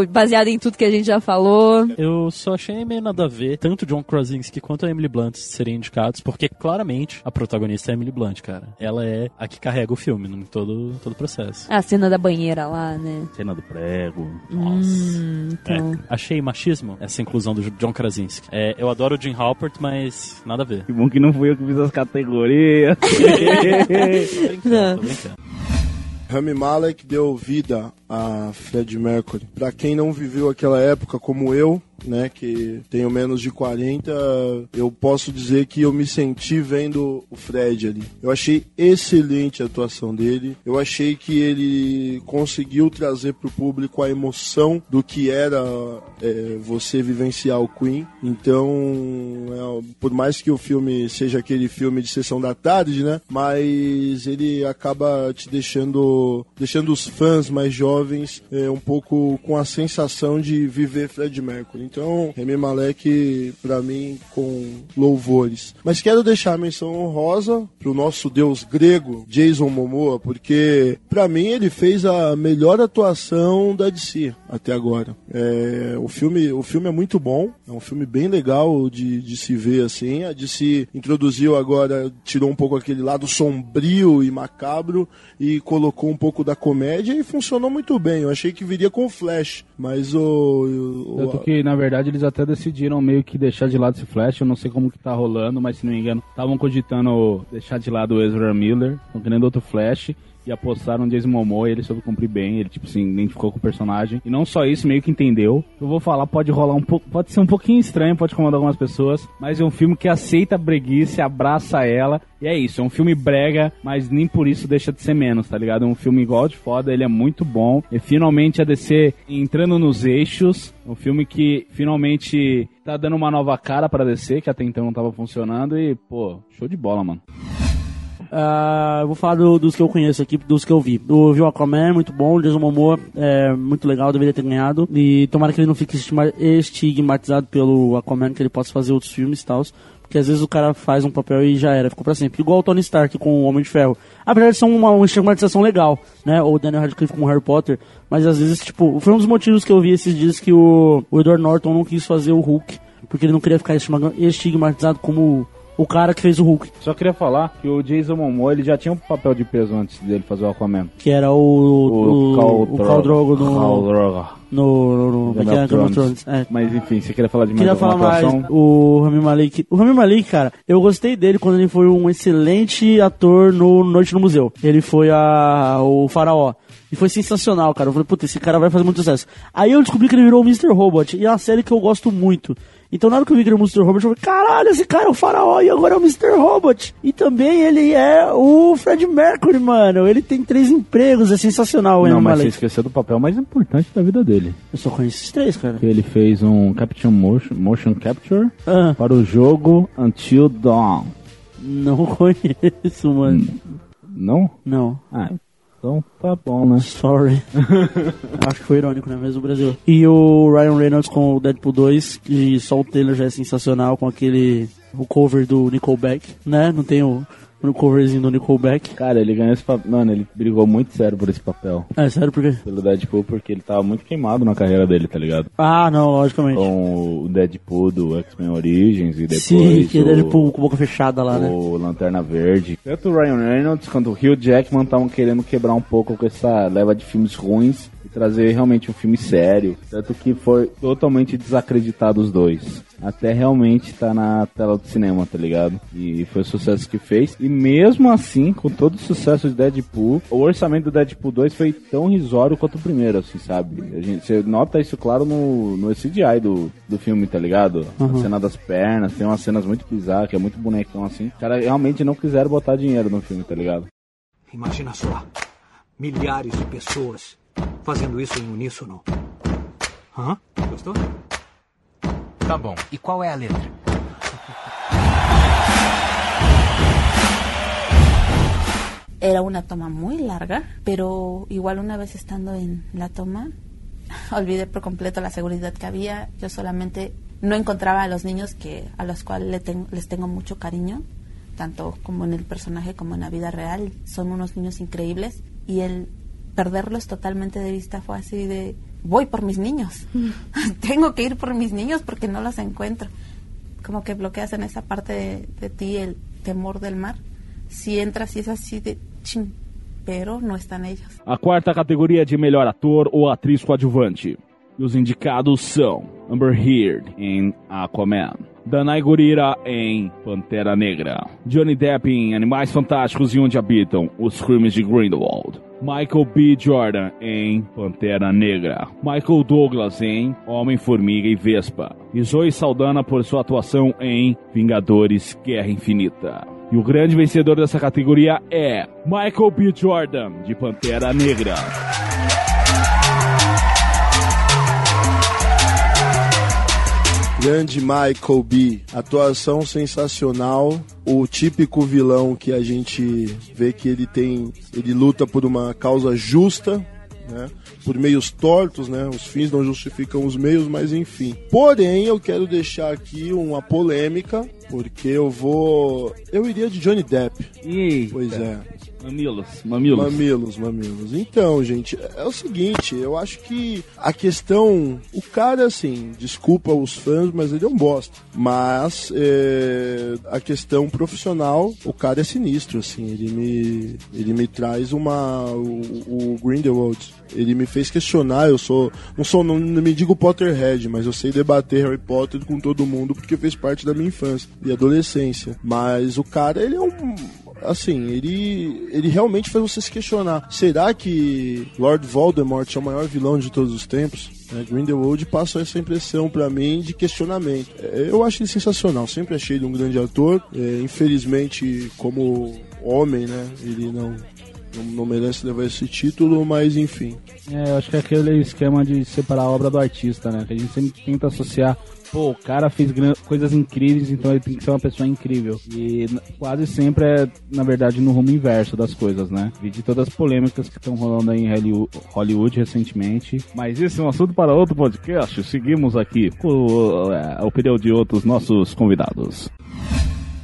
baseado em tudo que a gente já falou. Eu só achei meio nada a ver, tanto John Krasinski quanto a Emily Blunt serem indicados, porque claramente a protagonista é a Emily Blunt, cara. Ela é a que carrega o filme em todo, todo o processo. A cena da banheira lá, né? Cena do prego. Hum, então. É, achei machismo essa inclusão do John Krasinski. É, eu adoro o Jim Halpert, mas nada a ver. Que bom que não fui eu que fiz as categorias. Tô brincando, tô brincando. Rami Malek deu vida a Fred Mercury. Pra quem não viveu aquela época como eu, né, que tenho menos de 40, eu posso dizer que eu me senti vendo o Fred ali. Eu achei excelente a atuação dele. Eu achei que ele conseguiu trazer pro público a emoção do que era é, você vivenciar o Queen. Então, é, por mais que o filme seja aquele filme de sessão da tarde, né, mas ele acaba te deixando, deixando os fãs mais jovens é, um pouco com a sensação de viver Fred Mercury. Então, Remy Malek, pra mim, com louvores. Mas quero deixar a menção honrosa pro nosso deus grego, Jason Momoa, porque pra mim ele fez a melhor atuação da DC até agora. É, o, filme, o filme é muito bom, é um filme bem legal de, de se ver assim. A DC introduziu agora, tirou um pouco aquele lado sombrio e macabro e colocou um pouco da comédia e funcionou muito bem. Eu achei que viria com Flash, mas o. o- Tanto que, na verdade, eles até decidiram meio que deixar de lado esse Flash. Eu não sei como que tá rolando, mas se não me engano, estavam cogitando deixar de lado o Ezra Miller, estão querendo outro Flash. E apostaram Jason Momoa e ele soube cumprir bem, ele tipo se identificou com o personagem. E não só isso, meio que entendeu. Eu vou falar, pode rolar um pouco, pode ser um pouquinho estranho, pode incomodar algumas pessoas, mas é um filme que aceita a breguice, abraça ela. E é isso, é um filme brega, mas nem por isso deixa de ser menos, tá ligado? É um filme igual de foda, ele é muito bom. E finalmente a DC entrando nos eixos, um filme que finalmente tá dando uma nova cara pra DC, que até então não tava funcionando e, pô, show de bola, mano. Eu vou falar do- dos que eu conheço aqui, dos que eu vi. O Aquaman, muito bom. O Jason Momoa, é muito legal, deveria ter ganhado. E tomara que ele não fique estigma- estigmatizado pelo Aquaman, que ele possa fazer outros filmes e tal. Porque às vezes o cara faz um papel e já era, ficou pra sempre. Igual o Tony Stark com o Homem de Ferro. Apesar de ser uma, uma estigmatização legal, né? Ou o Daniel Radcliffe com o Harry Potter. Mas às vezes, tipo, foi um dos motivos que eu vi esses dias que o, o Edward Norton não quis fazer o Hulk. Porque ele não queria ficar estigma- estigmatizado como o cara que fez o Hulk. Só queria falar que o Jason Momoa, ele já tinha um papel de peso antes dele fazer o Aquaman. Que era o. O, o Khal Drogo no. Drogo. No. no, Game é of Game of Thrones. É. Mas enfim, você queria falar de mais Queria falar mais. atuação? O Rami Malek. O Rami Malek, cara, eu gostei dele quando ele foi um excelente ator no Noite no Museu. Ele foi a, o Faraó. E foi sensacional, cara. Eu falei, puta, esse cara vai fazer muito sucesso. Aí eu descobri que ele virou o Mr. Robot. E é uma série que eu gosto muito. Então na hora que eu vi que ele era o Mr. Robot, eu falei, caralho, esse cara é o faraó e agora é o Mr. Robot. E também ele é o Fred Mercury, mano. Ele tem três empregos, é sensacional Não, mas você Malek. esqueceu do papel mais importante da vida dele. Eu só conheço esses três, cara. Ele fez um Capture Motion, motion Capture Ah, para o jogo Until Dawn. não conheço, mano. Não? Não. Ah, então tá bom, né? Sorry. Acho que foi irônico, né? Mesmo o Brasil. E o Ryan Reynolds com o Deadpool 2, que só o Taylor já é sensacional com aquele. O cover do Nickelback, né? Não tem o. no coverzinho do Nickelback. Cara, ele ganhou esse papel. Mano, ele brigou muito sério por esse papel. É, sério, por quê? Pelo Deadpool, porque ele tava muito queimado na carreira dele, tá ligado? Ah, não, logicamente. Com o Deadpool do X-Men Origins e depois. Sim, que o, Deadpool com boca fechada lá, né? o Lanterna Verde. Tanto o Ryan Reynolds quanto o Hugh Jackman estavam querendo quebrar um pouco com essa leva de filmes ruins e trazer realmente um filme sério. Tanto que foi totalmente desacreditado os dois. Até realmente tá na tela do cinema, tá ligado? E foi o sucesso que fez. E mesmo assim, com todo o sucesso de Deadpool, o orçamento do Deadpool 2 foi tão risório quanto o primeiro, assim, sabe? A gente, você nota isso claro no, no CGI do, do filme, tá ligado? A cena das pernas, tem umas cenas muito bizarras, que é muito bonecão assim. Os caras realmente não quiseram botar dinheiro no filme, tá ligado? Imagina só, milhares de pessoas fazendo isso em uníssono. Hã? Gostou? Tá bom. E qual é a letra? Era una toma muy larga, pero igual una vez estando en la toma, olvidé por completo la seguridad que había. Yo solamente no encontraba a los niños que a los cuales le ten- les tengo mucho cariño, tanto como en el personaje como en la vida real. Son unos niños increíbles y el perderlos totalmente de vista fue así de voy por mis niños. tengo que ir por mis niños porque no los encuentro. Como que bloqueas en esa parte de, ti el temor del mar. Si entras y es así de chin, pero no están ellos. A quarta categoria é de melhor ator ou atriz coadjuvante. E os indicados são Amber Heard em Aquaman, Danai Gurira em Pantera Negra, Johnny Depp em Animais Fantásticos e Onde Habitam, Os Crimes de Grindelwald, Michael B. Jordan em Pantera Negra, Michael Douglas em Homem-Formiga e Vespa, e Zoe Saldana por sua atuação em Vingadores Guerra Infinita. E o grande vencedor dessa categoria é Michael B. Jordan, de Pantera Negra. Grande Michael B. Atuação sensacional. O típico vilão que a gente vê que ele tem. Ele luta por uma causa justa, né? Por meios tortos, né? Os fins não justificam os meios, mas enfim. Porém, eu quero deixar aqui uma polêmica, porque eu vou. Eu iria de Johnny Depp. E Pois é. Mamilos, mamilos. Mamilos, mamilos. Então, gente, é o seguinte, eu acho que a questão. O cara, assim, desculpa os fãs, mas ele é um bosta. Mas é, a questão profissional, o cara é sinistro, assim. Ele me, ele me traz uma. O, o Grindelwald. Ele me fez questionar, eu sou. Não sou, não, não me digo Potterhead, mas eu sei debater Harry Potter com todo mundo porque fez parte da minha infância e adolescência. Mas o cara, ele é um assim, ele, ele realmente faz você se questionar. Será que Lord Voldemort é o maior vilão de todos os tempos? É, Grindelwald passa essa impressão pra mim de questionamento. É, eu acho ele sensacional, sempre achei ele um grande ator. É, infelizmente, como homem, né, ele não, não, não merece levar esse título, mas enfim. É, eu acho que é aquele esquema de separar a obra do artista, né? Que a gente sempre tenta associar. Pô, o cara fez coisas incríveis, então ele tem que ser uma pessoa incrível. E quase sempre é, na verdade, no rumo inverso das coisas, né? Vi de todas as polêmicas que estão rolando aí em Hollywood, Hollywood recentemente. Mas isso é um assunto para outro podcast. Seguimos aqui com é, a opinião de outros nossos convidados.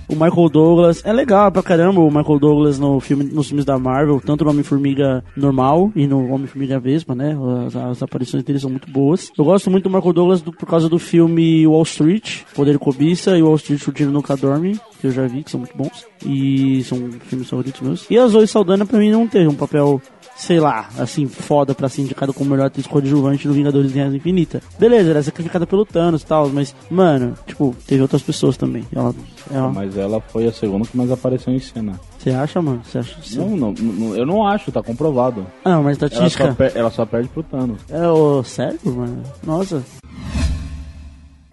O Michael Douglas é legal pra caramba o Michael Douglas no filme, nos filmes da Marvel, tanto no Homem-Formiga normal e no Homem-Formiga Vespa, né? As, as aparições dele são muito boas. Eu gosto muito do Michael Douglas do- por causa do filme Wall Street, Poder e Cobiça e Wall Street O Tiro Nunca Dorme, que eu já vi, que são muito bons. E são filmes favoritos meus. E a Zoe Saldana pra mim não teve um papel sei lá, assim, foda pra ser indicado como melhor atriz coadjuvante no Vingadores Guerra Infinita. Beleza, ela é sacrificada pelo Thanos e tal, mas, mano, tipo, teve outras pessoas também. Ela, ela, Mas ela foi a segunda que mais apareceu em cena. você acha, mano? Você acha? Você... Não, não, não, eu não acho, tá comprovado. Ah, mas Ela estatística. só, per- ela só perde pro Thanos. É, ô, sério, mano? Nossa.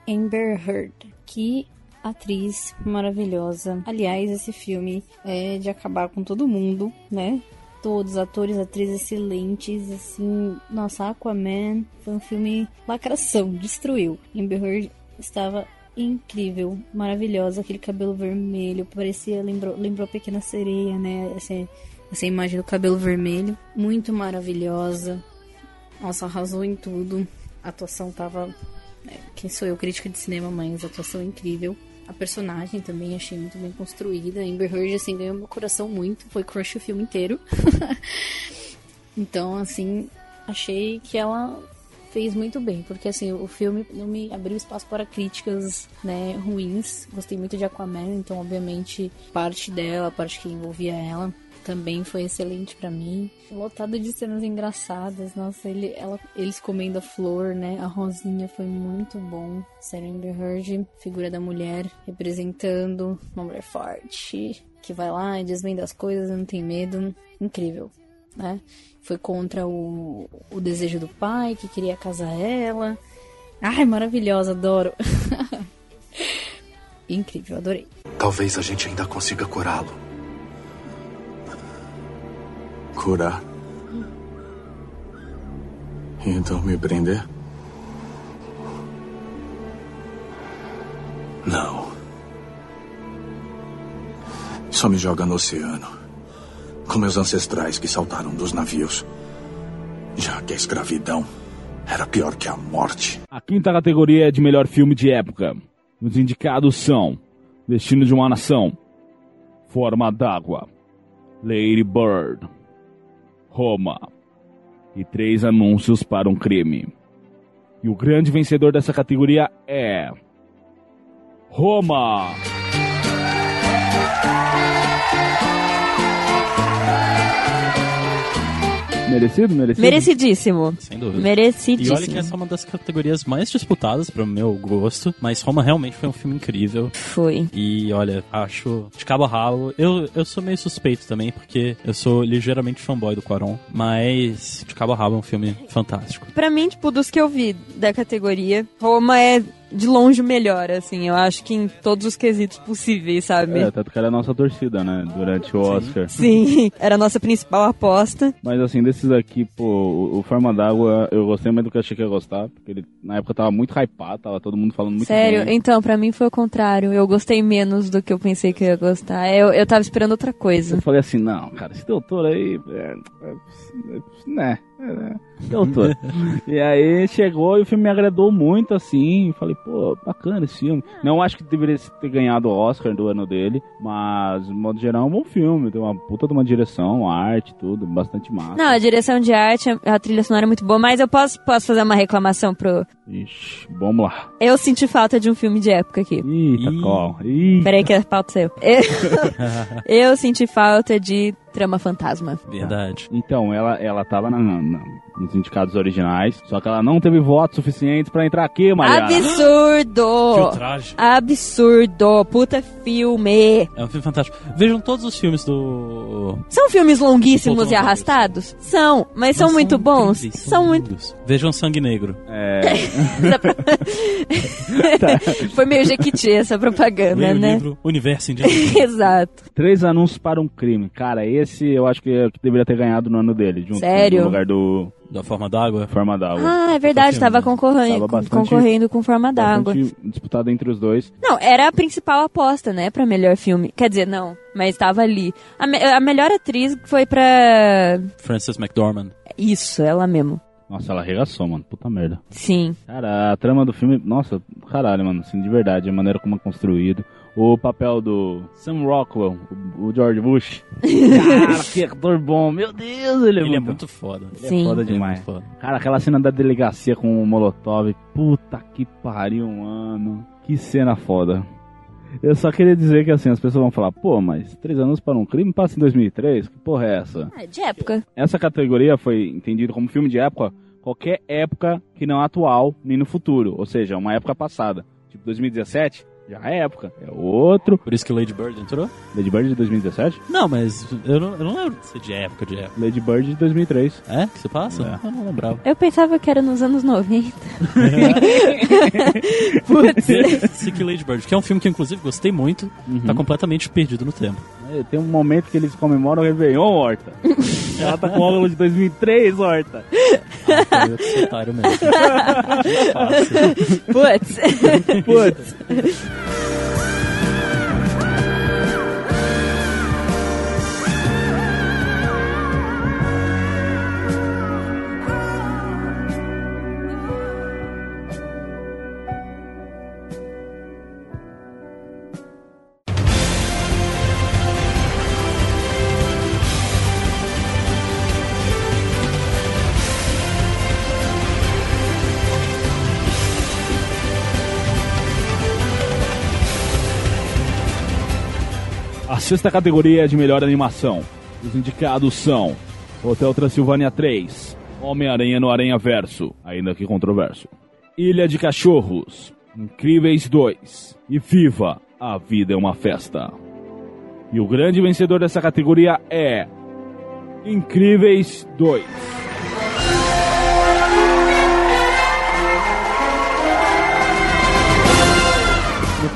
Amber Heard. Que atriz maravilhosa. Aliás, esse filme é de acabar com todo mundo, né? Todos, atores, atrizes excelentes, assim. Nossa, Aquaman foi um filme lacração, destruiu. Amber Heard estava incrível, maravilhosa, aquele cabelo vermelho, parecia, lembrou, lembrou a Pequena Sereia, né? Essa, essa imagem do cabelo vermelho, muito maravilhosa. Nossa, arrasou em tudo. A atuação tava é, quem sou eu, crítica de cinema, mas atuação incrível. A personagem também achei muito bem construída. Amber Heard, assim, ganhou meu coração muito. Foi crush o filme inteiro. então, assim, achei que ela fez muito bem, porque assim, o filme não me abriu espaço para críticas, né, ruins. Gostei muito de Aquaman, então obviamente parte dela, parte que envolvia ela, também foi excelente para mim. Lotado de cenas engraçadas. Nossa, ele, ela, eles comendo a flor, né? A Rosinha foi muito bom. Sarah Amber Heard, figura da mulher, representando uma mulher forte, que vai lá e desvenda as coisas, não tem medo. Incrível, né? Foi contra o, o desejo do pai, que queria casar ela. Ai, maravilhosa, adoro. Incrível, adorei. Talvez a gente ainda consiga curá-lo. Curar? E então me prender? Não. Só me joga no oceano. Com meus ancestrais que saltaram dos navios. Já que a escravidão era pior que a morte. A quinta categoria é de melhor filme de época. Os indicados são Destino de uma Nação, Forma d'Água, Lady Bird, Roma e três anúncios para um crime. E o grande vencedor dessa categoria é. Roma! Merecido? Merecido? Merecidíssimo. Sem dúvida. Merecidíssimo. E olha que essa é uma das categorias mais disputadas pro meu gosto, mas Roma realmente foi um filme incrível. Foi. E olha, acho de cabo a rabo. Eu, eu sou meio suspeito também, porque eu sou ligeiramente fanboy do Quaron, mas de cabo a rabo é um filme fantástico. Pra mim, tipo, dos que eu vi da categoria, Roma é de longe o melhor, assim. Eu acho que em todos os quesitos possíveis, sabe? É, tanto que era a nossa torcida, né? Durante o Oscar. Sim, era a nossa principal aposta. Mas assim, desses aqui, pô, o, Forma d'Água, eu gostei mais do que eu achei que ia gostar, porque ele na época tava muito hypado, tava todo mundo falando muito Sério? bem. Então, pra mim foi o contrário. Eu gostei menos do que eu pensei que eu ia gostar. Eu, eu tava esperando outra coisa. Eu falei assim, não, cara, esse doutor aí, é, é, é, né, é, né, doutor. e aí chegou e o filme me agradou muito, assim, falei, pô, bacana esse filme. Não acho que deveria ter ganhado o Oscar do ano dele, mas, de modo geral, é um bom filme, tem uma puta de uma direção, uma arte, tudo, bastante massa. Não, a direção de arte, a trilha sonora é muito boa, mas eu posso, posso fazer uma reclamação pro... Ixi, vamos lá. Eu senti falta de um filme de época aqui. Eita, qual? Ih. Peraí que a pauta saiu. Eu, eu senti falta de Trama Fantasma. Verdade. Então, ela, ela tava na, na- nos indicados originais, só que ela não teve votos suficientes pra entrar aqui, Mariana. Absurdo! Filtragem. Absurdo! Puta filme! É um filme fantástico. Vejam todos os filmes do. São filmes longuíssimos e arrastados? São, mas são Mas muito bons. incríveis, São muito. lindos. Vejam Sangue Negro. É. Foi meio jequiti essa propaganda, Leia o né? livro Universo Indígena. Exato. Três anúncios para um crime. Cara, esse eu acho que, é que deveria ter ganhado no ano dele. Junto Sério? No lugar do Da Forma d'Água. Forma d'Água. Ah, é verdade, filme, tava né? concorrendo, Tava bastante- concorrendo com Forma d'Água. Disputado entre os dois. Não, era a principal aposta, né, pra melhor filme. Quer dizer, não, mas tava ali. A, me- a melhor atriz foi pra. Frances McDormand. Isso, ela mesmo. Nossa, ela arregaçou, mano. Puta merda. Sim. Cara, a trama do filme, nossa, caralho, mano, assim, de verdade, a maneira como é construído. O papel do Sam Rockwell, o, George Bush. Cara, que ator bom, meu Deus, ele é, Ele muito, é muito foda. ele Sim. é foda Ele é demais. muito foda. Cara, aquela cena da delegacia com o Molotov, puta que pariu, mano. Que cena foda. Eu só queria dizer que assim, as pessoas vão falar, pô, mas três anos para um crime passa em 2003? Que porra é essa? É, de época. Essa categoria foi entendida como filme de época, qualquer época que não é atual nem no futuro, ou seja, uma época passada. Tipo 2017, já é época, é outro. Por isso que Lady Bird entrou? Lady Bird de 2017? Não, mas eu não, eu não lembro de ser de época, de época. Lady Bird de 2003. É? Que você passa? É. Eu não lembrava. Eu pensava que era nos anos 90. Putz. Sick Lady Bird, que é um filme que eu, inclusive gostei muito, tá completamente perdido no tempo. É, Tem um momento que eles comemoram o Réveillon, Horta. Ela tá com óculos de 2003, Horta. Ah, foi outro otário mesmo. Fácil. Putz. Putz. Sexta categoria de melhor animação. Os indicados são Hotel Transilvânia 3, Homem-Aranha no Aranha Verso, ainda que controverso. Ilha de Cachorros, Incríveis 2 e Viva, a Vida é uma Festa. E o grande vencedor dessa categoria é Incríveis 2.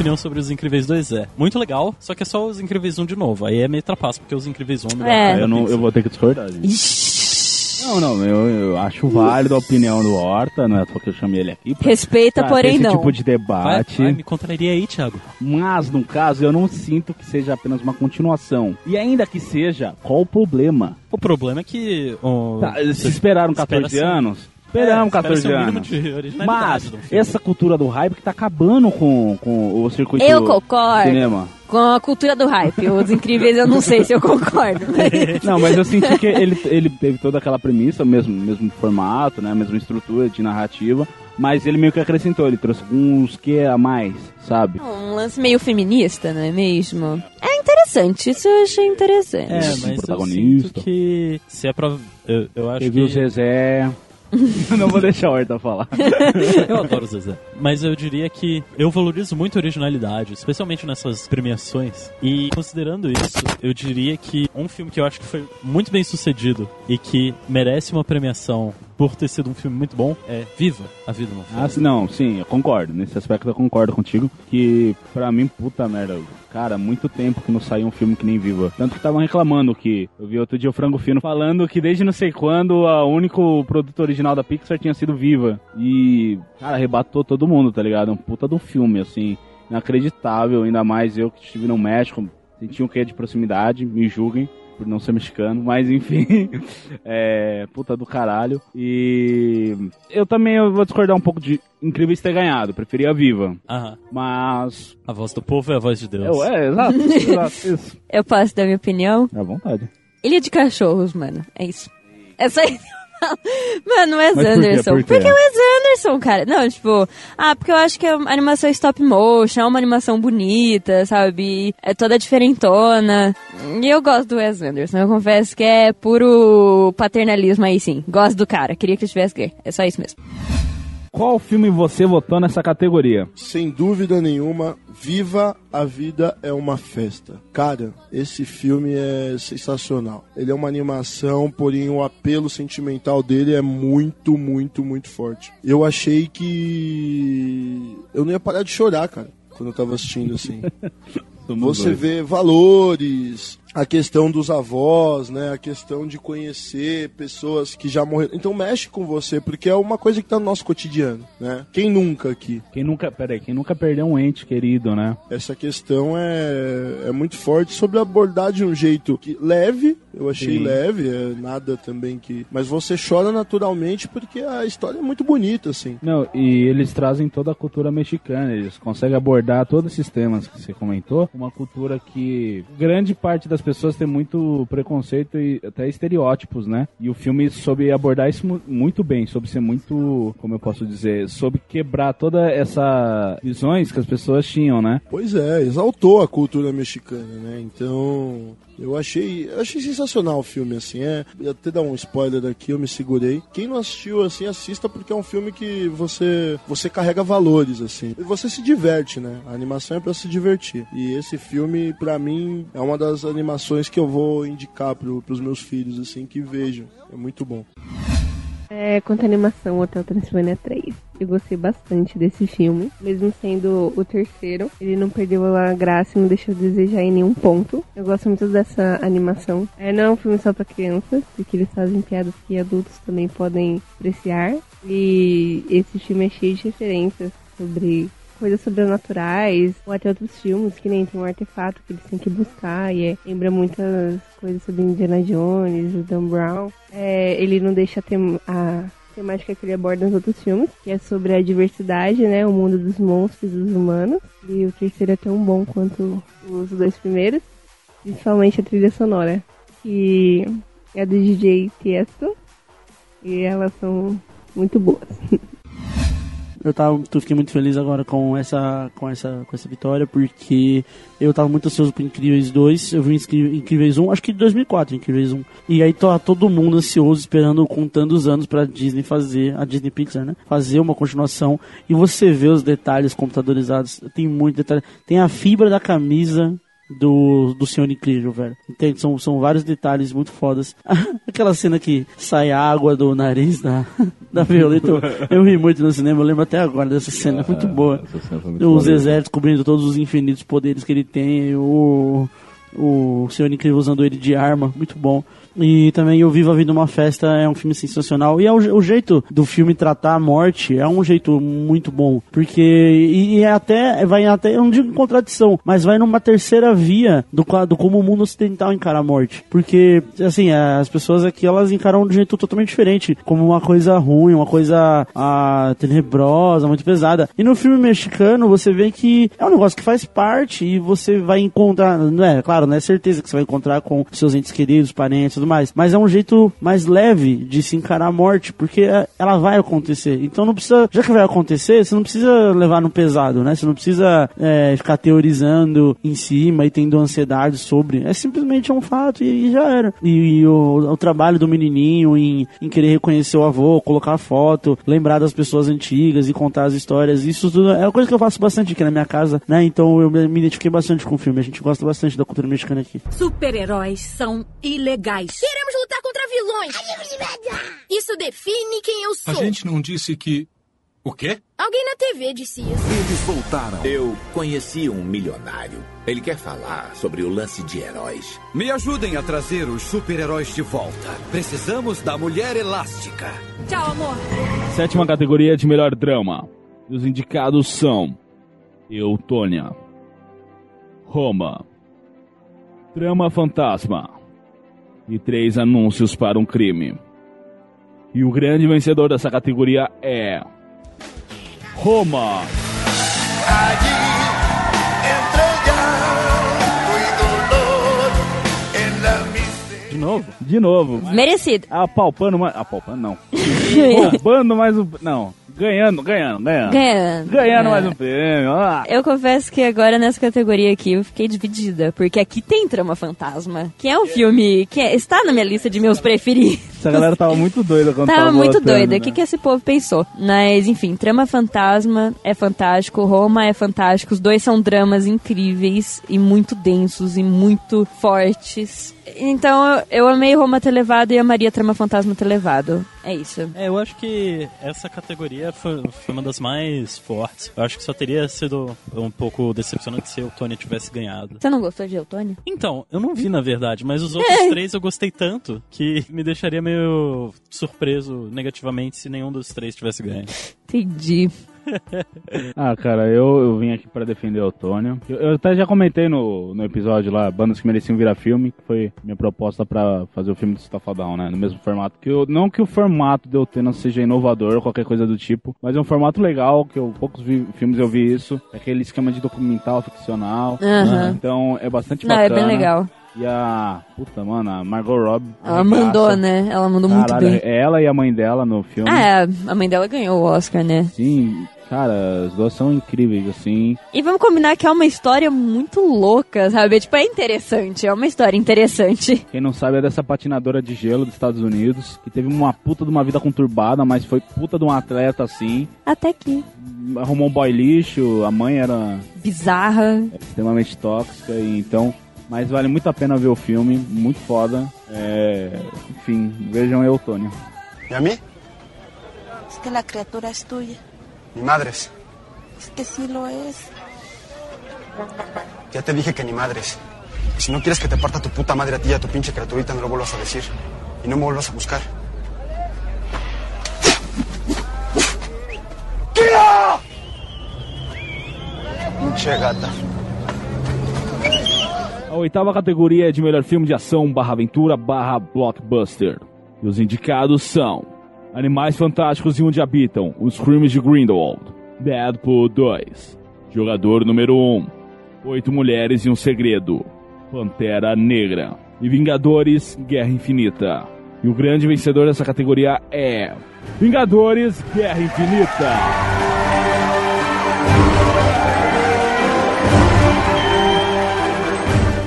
Opinião sobre os Incríveis 2 é muito legal, só que é só os Incríveis 1 de novo. Aí é meio trapaço, porque os Incríveis 1 é melhor É. que Eu, não, eu vou ter que discordar. gente. Não, não, eu, eu acho válido a opinião do Horta, não é porque eu chamei ele aqui. pra- Respeita, pra porém esse não. tipo de Vai, debate. vai, me contraria aí, Thiago. Mas, no caso, eu não sinto que seja apenas uma continuação. E ainda que seja, qual o problema? O problema é que... o- Tá, esperaram espera 14 ser- anos? Esperamos É, 14 espera ser um anos. Mas, essa cultura do hype que tá acabando com, com o circuito Eu concordo. cinema. Com a cultura do hype. Os incríveis eu não sei se eu concordo. Não, mas eu senti que ele, ele teve toda aquela premissa, mesmo, mesmo formato, né, mesma estrutura de narrativa, mas ele meio que acrescentou, ele trouxe uns que a mais, sabe? um lance meio feminista, não é mesmo? É interessante, isso eu achei interessante. É, mas eu protagonista. sinto que se é pra... Eu, eu acho Teve que... o Zezé... não vou deixar a Horta falar. eu adoro o Zezé. Mas eu diria que eu valorizo muito a originalidade, especialmente nessas premiações. E considerando isso, eu diria que um filme que eu acho que foi muito bem sucedido e que merece uma premiação por ter sido um filme muito bom é Viva a Vida Não Ah, sim, não, sim, eu concordo. Nesse aspecto eu concordo contigo. Que pra mim, puta merda, cara, muito tempo que não saiu um filme que nem Viva. Tanto que estavam reclamando que. Eu vi outro dia o Frango Fino falando que desde não sei quando o único produto original da Pixar tinha sido Viva. E, cara, arrebatou todo mundo, tá ligado? Um puta do filme, assim. Inacreditável, ainda mais eu que estive no México. Senti um quê de proximidade, me julguem por não ser mexicano, mas enfim, é puta do caralho. E eu também eu vou discordar um pouco de Incríveis ter ganhado, preferia a Viva. Aham. Mas. A voz do povo é a voz de Deus. É, é exato, exato, isso. Eu posso dar minha opinião? É à vontade. Ilha de cachorros, mano. É isso. É só isso. Mano, o Wes Mas por quê? Anderson. Por quê? Porque o Wes Anderson, cara. Não, tipo, ah, porque eu acho que a animação stop motion é uma animação bonita, sabe? É toda diferentona. E eu gosto do Wes Anderson. Eu confesso que é puro paternalismo aí, sim. Gosto do cara. Queria que ele tivesse gay. É só isso mesmo. Qual filme você votou nessa categoria? Sem dúvida nenhuma, Viva a Vida é uma Festa. Cara, esse filme é sensacional. Ele é uma animação, porém o apelo sentimental dele é muito, muito, muito forte. Eu achei que. Eu não ia parar de chorar, cara, quando eu tava assistindo assim. Você vê valores, a questão dos avós, né? A questão de conhecer pessoas que já morreram. Então mexe com você, porque é uma coisa que tá no nosso cotidiano, né? Quem nunca aqui? Quem nunca, peraí, quem nunca perdeu um ente querido, né? Essa questão é, é muito forte sobre abordar de um jeito que leve, eu achei Sim. leve, é nada também que. Mas você chora naturalmente porque a história é muito bonita, assim. Não, e eles trazem toda a cultura mexicana, eles conseguem abordar todos esses temas que você comentou, uma cultura que grande parte das pessoas tem muito preconceito e até estereótipos, né? E o filme soube abordar isso mu- muito bem, soube ser muito, como eu posso dizer, soube quebrar toda essa visões que as pessoas tinham, né? Pois é, exaltou a cultura mexicana, né? Então, eu achei, achei sensacional o filme, assim, é. até dar um spoiler aqui, eu me segurei. Quem não assistiu, assim, assista porque é um filme que você, você carrega valores, assim. E você se diverte, né? A animação é pra se divertir. E esse filme, pra mim, é uma das animações que eu vou indicar pro, pros meus filhos, assim, que vejam. É muito bom. É, quanto à animação, Hotel Transilvânia 3. Eu gostei bastante desse filme. Mesmo sendo o terceiro, ele não perdeu a graça e não deixou a desejar em nenhum ponto. Eu gosto muito dessa animação. É, não é um filme só para crianças, porque eles fazem piadas que adultos também podem apreciar. E esse filme é cheio de referências sobre coisas sobrenaturais, ou até outros filmes, que nem tem um artefato que eles têm que buscar, e é- lembra muitas coisas sobre Indiana Jones, o Dan Brown. É, ele não deixa a temática que ele aborda nos outros filmes, que é sobre a diversidade, né, o mundo dos monstros e dos humanos, e o terceiro é tão bom quanto os dois primeiros, principalmente a trilha sonora, que é do DJ Tiesto, e elas são muito boas. Eu tava, eu fiquei muito feliz agora com essa, com essa, com essa vitória, porque eu tava muito ansioso pro Incríveis 2. Eu vi Incrí- Incríveis 1, acho que de 2004, Incríveis 1. E aí tá todo mundo ansioso, esperando, contando os anos pra Disney fazer, a Disney Pixar, né? Fazer uma continuação. E você vê os detalhes computadorizados. Tem muito detalhe. Tem a fibra da camisa do, do Senhor Incrível, velho. Entende? São, são vários detalhes muito fodas. Aquela cena que sai água do nariz da, da Violeta. Eu, eu ri muito no cinema, eu lembro até agora dessa cena, muito boa. Os exércitos cobrindo todos os infinitos poderes que ele tem, o, o Senhor Incrível usando ele de arma, muito bom. E também O Viva a Vida uma Festa é um filme sensacional. E é o, o jeito do filme tratar a morte é um jeito muito bom. Porque. E, e é até. Vai até. Eu não digo contradição, mas vai numa terceira via do, do como o mundo ocidental encara a morte. Porque, assim, as pessoas aqui elas encaram de um jeito totalmente diferente. Como uma coisa ruim, uma coisa ah, tenebrosa, muito pesada. E no filme mexicano você vê que é um negócio que faz parte e você vai encontrar. Não é, claro, não é certeza que você vai encontrar com seus entes queridos, parentes tudo mais. Mas é um jeito mais leve de se encarar a morte, porque é- ela vai acontecer. Então não precisa. Já que vai acontecer, você não precisa levar no pesado, né? Você não precisa é, ficar teorizando em cima e tendo ansiedade sobre. É simplesmente um fato e, e já era. E, e o, o trabalho do menininho em, em querer reconhecer o avô, colocar foto, lembrar das pessoas antigas e contar as histórias, isso tudo é uma coisa que eu faço bastante aqui na minha casa, né? Então eu me me identifiquei bastante com o filme. A gente gosta bastante da cultura mexicana aqui. Super-heróis são ilegais. Queremos lutar contra vilões. Isso define quem eu A sou. gente não disse que. O quê? Alguém na TV disse isso. Eles voltaram. Eu conheci um milionário. Ele quer falar sobre o lance de heróis. Me ajudem a trazer os super-heróis de volta. Precisamos da mulher elástica. Tchau, amor. Sétima categoria de melhor drama. E os indicados são Eutônia, Roma, Trama Fantasma e Três Anúncios para um Crime. E o grande vencedor dessa categoria é Roma. Novo? De novo. Merecido. Apalpando mais. Apalpando não. Roubando mais um. Não. Ganhando, ganhando, ganhando. Ganhando. Ganhando mais um prêmio. Ah. Eu confesso que agora nessa categoria aqui eu fiquei dividida, porque aqui tem Trama Fantasma, que é um filme que é- está na minha lista de meus preferidos. Essa galera tava muito doida quando Tava muito votando, doida. né? O que, que esse povo pensou? Mas, enfim, Trama Fantasma é fantástico, Roma é fantástico. Os dois são dramas incríveis e muito densos e muito fortes. Então, eu, amei Roma ter levado e amaria Trama Fantasma ter levado. É isso. É, eu acho que essa categoria foi, foi uma das mais fortes. Eu acho que só teria sido um pouco decepcionante se o Tony tivesse ganhado. Você não gostou de Eutônia? Então, eu não vi na verdade, mas os outros três eu gostei tanto que me deixaria meio surpreso negativamente se nenhum dos três tivesse ganho. Entendi. Ah, cara, eu, eu vim aqui pra defender o Otônio. Eu, eu até já comentei no, no episódio lá, bandas que mereciam virar filme, que foi minha proposta pra fazer o filme do Stafadão, né? No mesmo formato. Que eu, não que o formato de Otena seja inovador qualquer coisa do tipo, mas é um formato legal, que eu poucos vi- filmes eu vi isso. É aquele esquema de documental ficcional. Aham. Então é bastante Não, é bacana. bem legal. E a. Puta, mano, a Margot Robbie. Ela mandou, né? Ela mandou muito Caralho, bem. É ela e a mãe dela no filme. Ah, é, a mãe dela ganhou o Oscar, né? Sim, cara, as duas são incríveis, assim. E vamos combinar que é uma história muito louca, sabe? Tipo, é interessante, é uma história interessante. Quem não sabe é dessa patinadora de gelo dos Estados Unidos, que teve uma puta de uma vida conturbada, mas foi puta de um atleta assim. Até que. Arrumou um boy lixo, a mãe era Bizarra. extremamente tóxica, e então. Mas vale muito a pena ver o filme, muito foda. É, enfim, vejam Eutônio. ¿Y a mí? Es que la criatura es tuya. Ni madres. Es que sí lo es. Ya te dije que ni madres. Y si no quieres que te parta tu puta madre a ti y a tu pinche criaturita, no lo vuelvas a decir. Y no me vuelvas a buscar. ¡Kira! Pinche gata. A oitava categoria é de melhor filme de ação barra aventura barra blockbuster. E os indicados são Animais Fantásticos e Onde Habitam, Os Crimes de Grindelwald, Deadpool 2, Jogador número 1, Oito Mulheres e um Segredo, Pantera Negra e Vingadores Guerra Infinita. E o grande vencedor dessa categoria é Vingadores Guerra Infinita.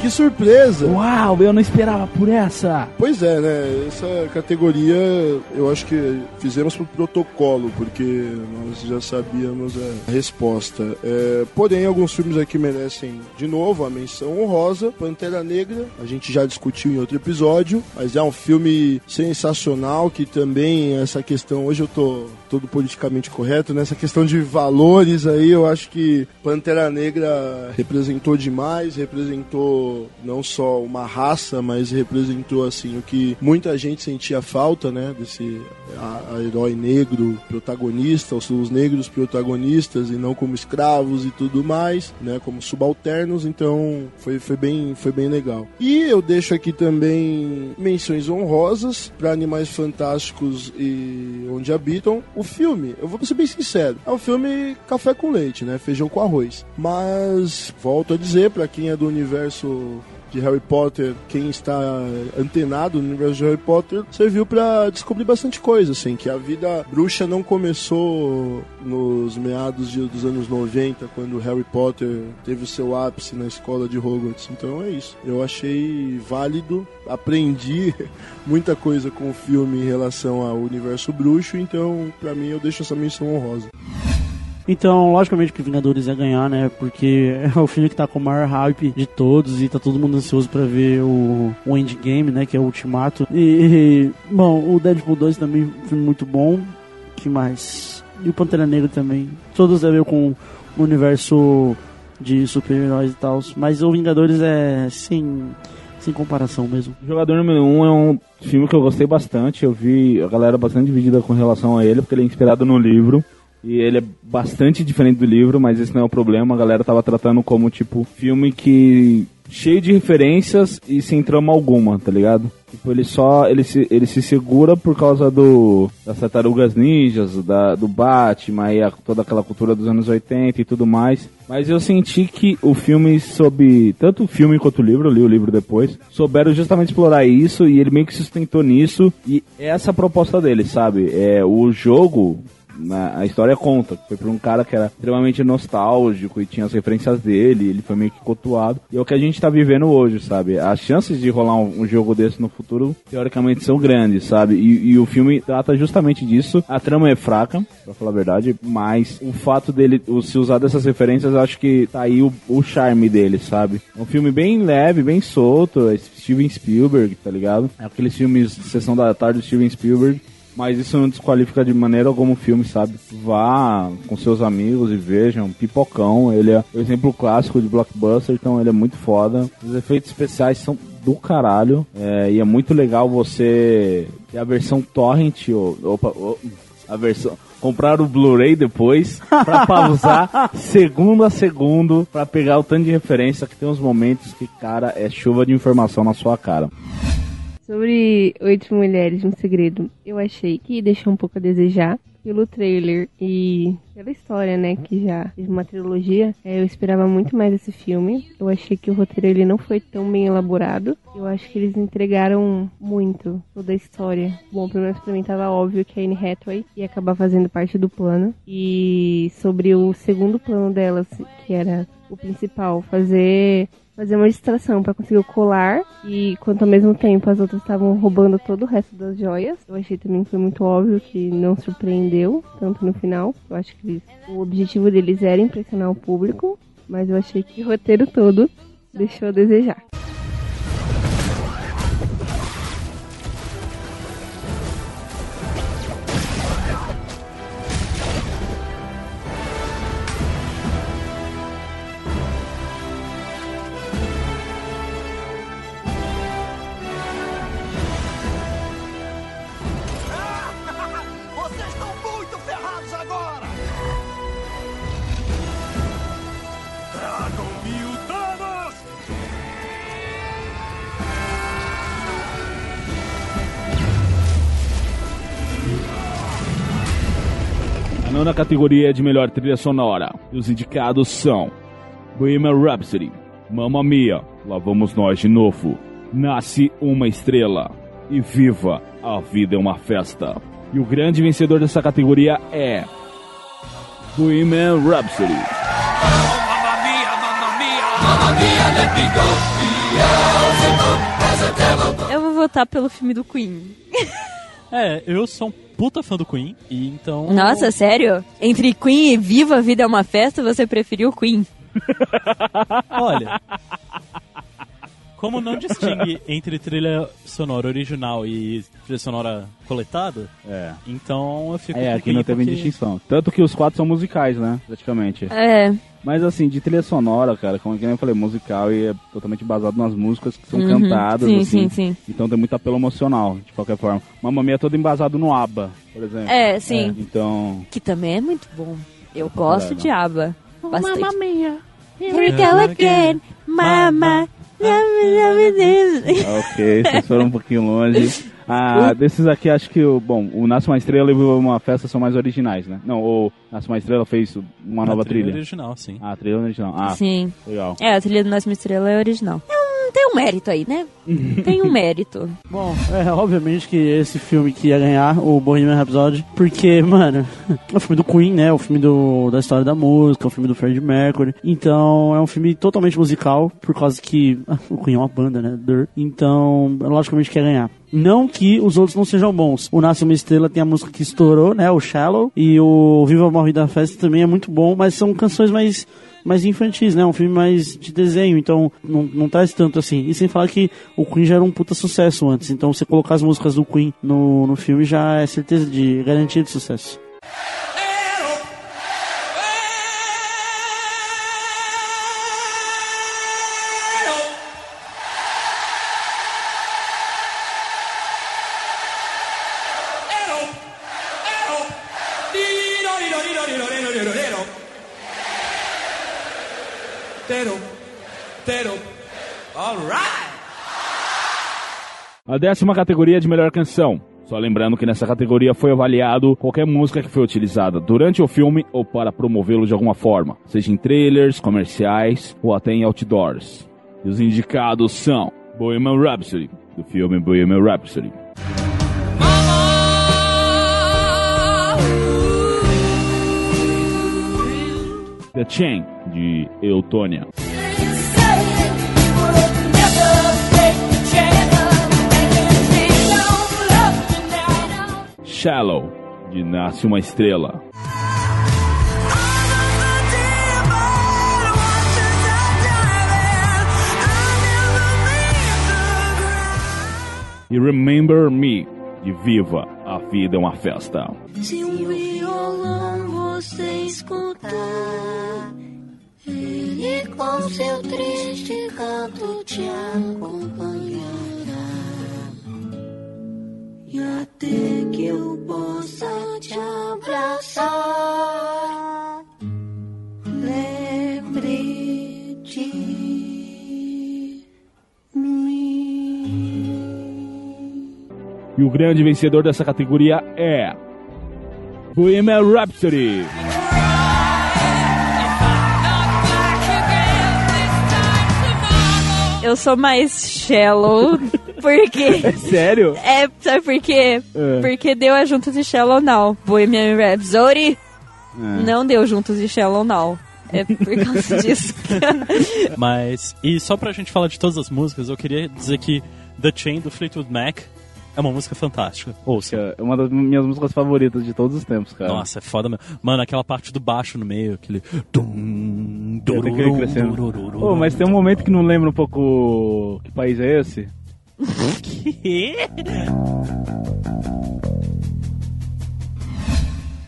Que surpresa! Uau, eu não esperava por essa! Pois é, né? Essa categoria eu acho que fizemos pro protocolo, porque nós já sabíamos a resposta. É, porém, alguns filmes aqui merecem de novo a menção honrosa. Pantera Negra, a gente já discutiu em outro episódio, mas é um filme sensacional que também essa questão, hoje eu tô todo politicamente correto, nessa questão de valores aí, eu acho que Pantera Negra representou demais, representou não só uma raça, mas representou assim o que muita gente sentia falta, né, desse a, a herói negro protagonista, os, os negros protagonistas e não como escravos e tudo mais, né, como subalternos, então foi, foi bem foi bem legal. E eu deixo aqui também menções honrosas para Animais Fantásticos e Onde Habitam. O filme, eu vou ser bem sincero, é um filme café com leite, né? Feijão com arroz. Mas volto a dizer para quem é do universo de Harry Potter, quem está antenado no universo de Harry Potter, serviu para descobrir bastante coisa, assim, que a vida bruxa não começou nos meados de, dos anos 90, quando Harry Potter teve o seu ápice na escola de Hogwarts. Então é isso. Eu achei válido, aprendi muita coisa com o filme em relação ao universo bruxo, então para mim eu deixo essa menção honrosa. Então, logicamente que Vingadores ia ganhar, né? Porque é o filme que tá com o maior hype de todos e tá todo mundo ansioso pra ver o, o Endgame, né? Que é o Ultimato. E, bom, o Deadpool 2 também é um filme muito bom. que mais? E o Pantera Negra também. Todos a ver com o universo de super-heróis e tal. Mas o Vingadores é sem, sem comparação mesmo. Jogador número 1 um é um filme que eu gostei bastante. Eu vi a galera bastante dividida com relação a ele, porque ele é inspirado no livro. E ele é bastante diferente do livro, mas esse não é o problema. A galera tava tratando como, tipo, filme que. cheio de referências e sem trama alguma, tá ligado? Tipo, ele só. Ele se, ele se segura por causa do. das tartarugas ninjas, da, do Batman e a, toda aquela cultura dos anos 80 e tudo mais. Mas eu senti que o filme soube. Tanto o filme quanto o livro, eu li o livro depois, souberam justamente explorar isso e ele meio que sustentou nisso. E é essa a proposta dele, sabe? É, o jogo na, a história conta. Foi por um cara que era extremamente nostálgico e tinha as referências dele, ele foi meio que cotuado. E é o que a gente tá vivendo hoje, sabe? As chances de rolar um, um jogo desse no futuro, teoricamente, são grandes, sabe? E, e, o filme trata justamente disso. A trama é fraca, pra falar a verdade, mas o fato dele se usar dessas referências, eu acho que tá aí o, o charme dele, sabe? É um filme bem leve, bem solto, é Steven Spielberg, tá ligado? É aqueles filmes Sessão da Tarde do Steven Spielberg mas isso não desqualifica de maneira alguma o filme, sabe? Vá com seus amigos e vejam. Pipocão, ele é o exemplo clássico de blockbuster, então ele é muito foda. Os efeitos especiais são do caralho. É, e é muito legal você ter a versão torrent, ou, opa, ou, a versão comprar o Blu-ray depois pra pausar segundo a segundo pra pegar o tanto de referência que tem uns momentos que, cara, é chuva de informação na sua cara. Sobre Oito Mulheres, um Segredo, eu achei que deixou um pouco a desejar pelo trailer e pela história, né, que já fez uma trilogia. É, eu esperava muito mais esse filme. Eu achei que o roteiro ele não foi tão bem elaborado. Eu acho que eles entregaram muito toda a história. Bom, pelo menos pra mim tava óbvio que a Anne Hathaway ia acabar fazendo parte do plano. E sobre o segundo plano delas, que era o principal, fazer fazer uma distração para conseguir o colar e quanto ao mesmo tempo as outras estavam roubando todo o resto das joias. Eu achei também que foi muito óbvio que não surpreendeu tanto no final. Eu acho que o objetivo deles era impressionar o público, mas eu achei que o roteiro todo deixou a desejar. Nona categoria de melhor trilha sonora. E os indicados são Bohemian Rhapsody, Mamma Mia, Lá Vamos Nós de Novo, Nasce Uma Estrela e Viva, A Vida é uma Festa. E o grande vencedor dessa categoria é Bohemian Rhapsody. Mamma mia, mamma mia, let me go. Eu vou votar pelo filme do Queen. É, eu sou um puta fã do Queen, e então. Nossa, sério? Entre Queen e Viva a Vida é uma Festa, você preferiu Queen? Olha. Como não distingue entre trilha sonora original e trilha sonora coletada, É. então eu fico É, aqui não teve porque- distinção. Tanto que os quatro são musicais, né? Praticamente. É. Mas assim, de trilha sonora, cara, como eu falei, musical e é totalmente baseado nas músicas que são Uhum. cantadas, Sim, assim. sim, sim. Então tem muito apelo emocional, de qualquer forma. Mamma Mia é todo embasado no ABBA, por exemplo. É, sim. Então... Que também é muito bom. Eu gosto de ABBA. Bastante. Mamma mia. Here we go again, mama. ok, vocês foram um pouquinho longe. Ah, desses aqui, acho que o. Bom, o Nasce uma Estrela e Uma Festa são mais originais, né? Não, o Nasce uma Estrela fez uma nova A trilha trilha. original, sim. Ah, a trilha original. Ah, Sim. legal. É, a trilha do Nasce uma Estrela é original. Hum, tem um mérito aí, né? tem um mérito. Bom, é obviamente que esse filme que ia ganhar, o Bohemian Rhapsody, porque, mano, é o filme do Queen, né? O filme do, da história da música, o filme do Freddie Mercury. Então, é um filme totalmente musical, por causa que o Queen é uma banda, né? Então, logicamente quer ganhar. Não que os outros não sejam bons. O Nasce uma Estrela tem a música que estourou, né? O Shallow. E o Viva Morre da Festa também é muito bom, mas são canções mais mais infantis, né? Um filme mais de desenho, então não, não traz tanto assim. E sem falar que o Queen já era um puta sucesso antes, então você colocar as músicas do Queen no, no filme já é certeza de garantia de sucesso. A décima categoria de melhor canção. Só lembrando que nessa categoria foi avaliado qualquer música que foi utilizada durante o filme ou para promovê-lo de alguma forma, seja em trailers, comerciais ou até em outdoors. E os indicados são Bohemian Rhapsody, do filme Bohemian Rhapsody. The Chain, de Eutônia. Shallow, de Nasce uma Estrela. E Remember Me, de Viva, a Vida é uma Festa. Se um violão você escutar, ele com seu triste canto te acompanhará. E até que eu possa te abraçar, lembre de E o grande vencedor dessa categoria é. Bohemian Rhapsody. Eu sou mais shallow, porque... Sério? É, sabe por quê? É. Porque deu a Juntos e Shallow Now. Bohemian Rhapsody É. não deu Juntos e Shallow Now. É por causa disso. Mas, e só pra gente falar de todas as músicas, eu queria dizer que The Chain do Fleetwood Mac é uma música fantástica. Ouça. É uma das minhas músicas favoritas de todos os tempos, cara. Nossa, é foda mesmo. Mano, aquela parte do baixo no meio, aquele. Dum, dururu, Ô, mas tem um momento que não lembra um pouco que país é esse? Que?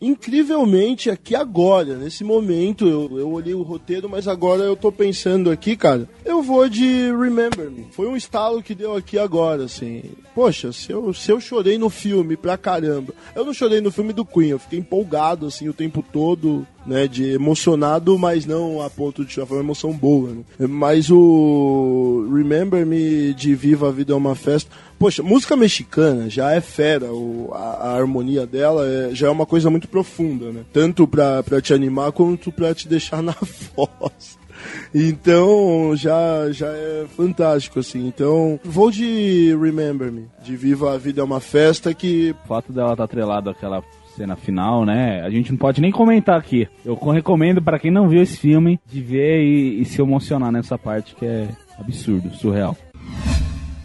Incrivelmente, aqui agora, nesse momento, eu, eu olhei o roteiro, mas agora eu tô pensando aqui, cara, eu vou de Remember Me. Foi um estalo que deu aqui agora, assim. Poxa, se eu, se eu chorei no filme pra caramba. Eu não chorei no filme do Queen, eu fiquei empolgado, assim, o tempo todo, né, de emocionado, mas não a ponto de foi uma emoção boa, né? Mas o Remember Me de Viva a Vida é uma Festa. Poxa, música mexicana já é fera, o, a, a harmonia dela é- já é uma coisa muito profunda, né? Tanto pra, pra te animar quanto pra te deixar na voz. Então já, já é fantástico, assim. Então vou de Remember Me, de Viva a Vida é uma Festa, que O fato dela estar atrelado àquela cena final, né? A gente não pode nem comentar aqui. Eu recomendo para quem não viu esse filme de ver e, e se emocionar nessa parte que é absurdo, surreal.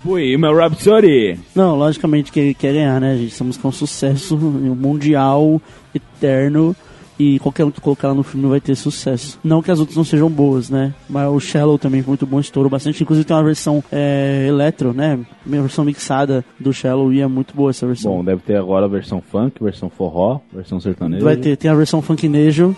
Bohemian Rhapsody. Não, logicamente que ele quer ganhar, né, gente? Essa música é um sucesso mundial, eterno. E qualquer um que colocar ela no filme vai ter sucesso. Não que as outras não sejam boas, né? Mas o Shallow também foi muito bom, estourou bastante. Inclusive tem uma versão é, eletro, né? Minha versão mixada do Shallow e é muito boa essa versão. Bom, deve ter agora a versão funk, versão forró, versão sertaneja. Vai ter, tem a versão funknejo.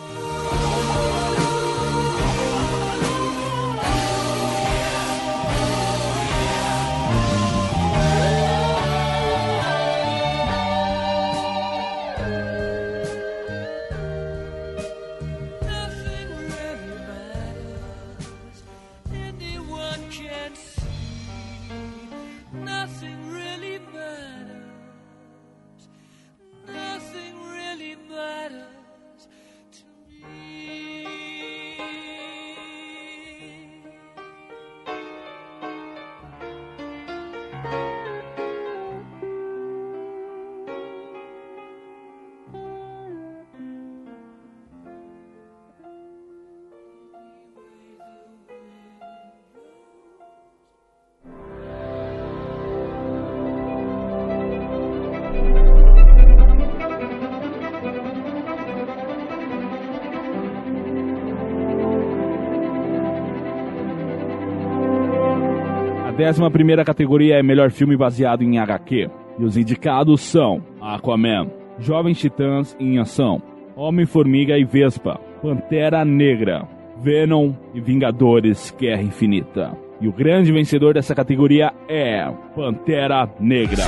Décima primeira categoria é melhor filme baseado em HQ. E os indicados são Aquaman, Jovens Titãs em Ação, Homem-Formiga e Vespa, Pantera Negra, Venom e Vingadores Guerra Infinita. E o grande vencedor dessa categoria é Pantera Negra.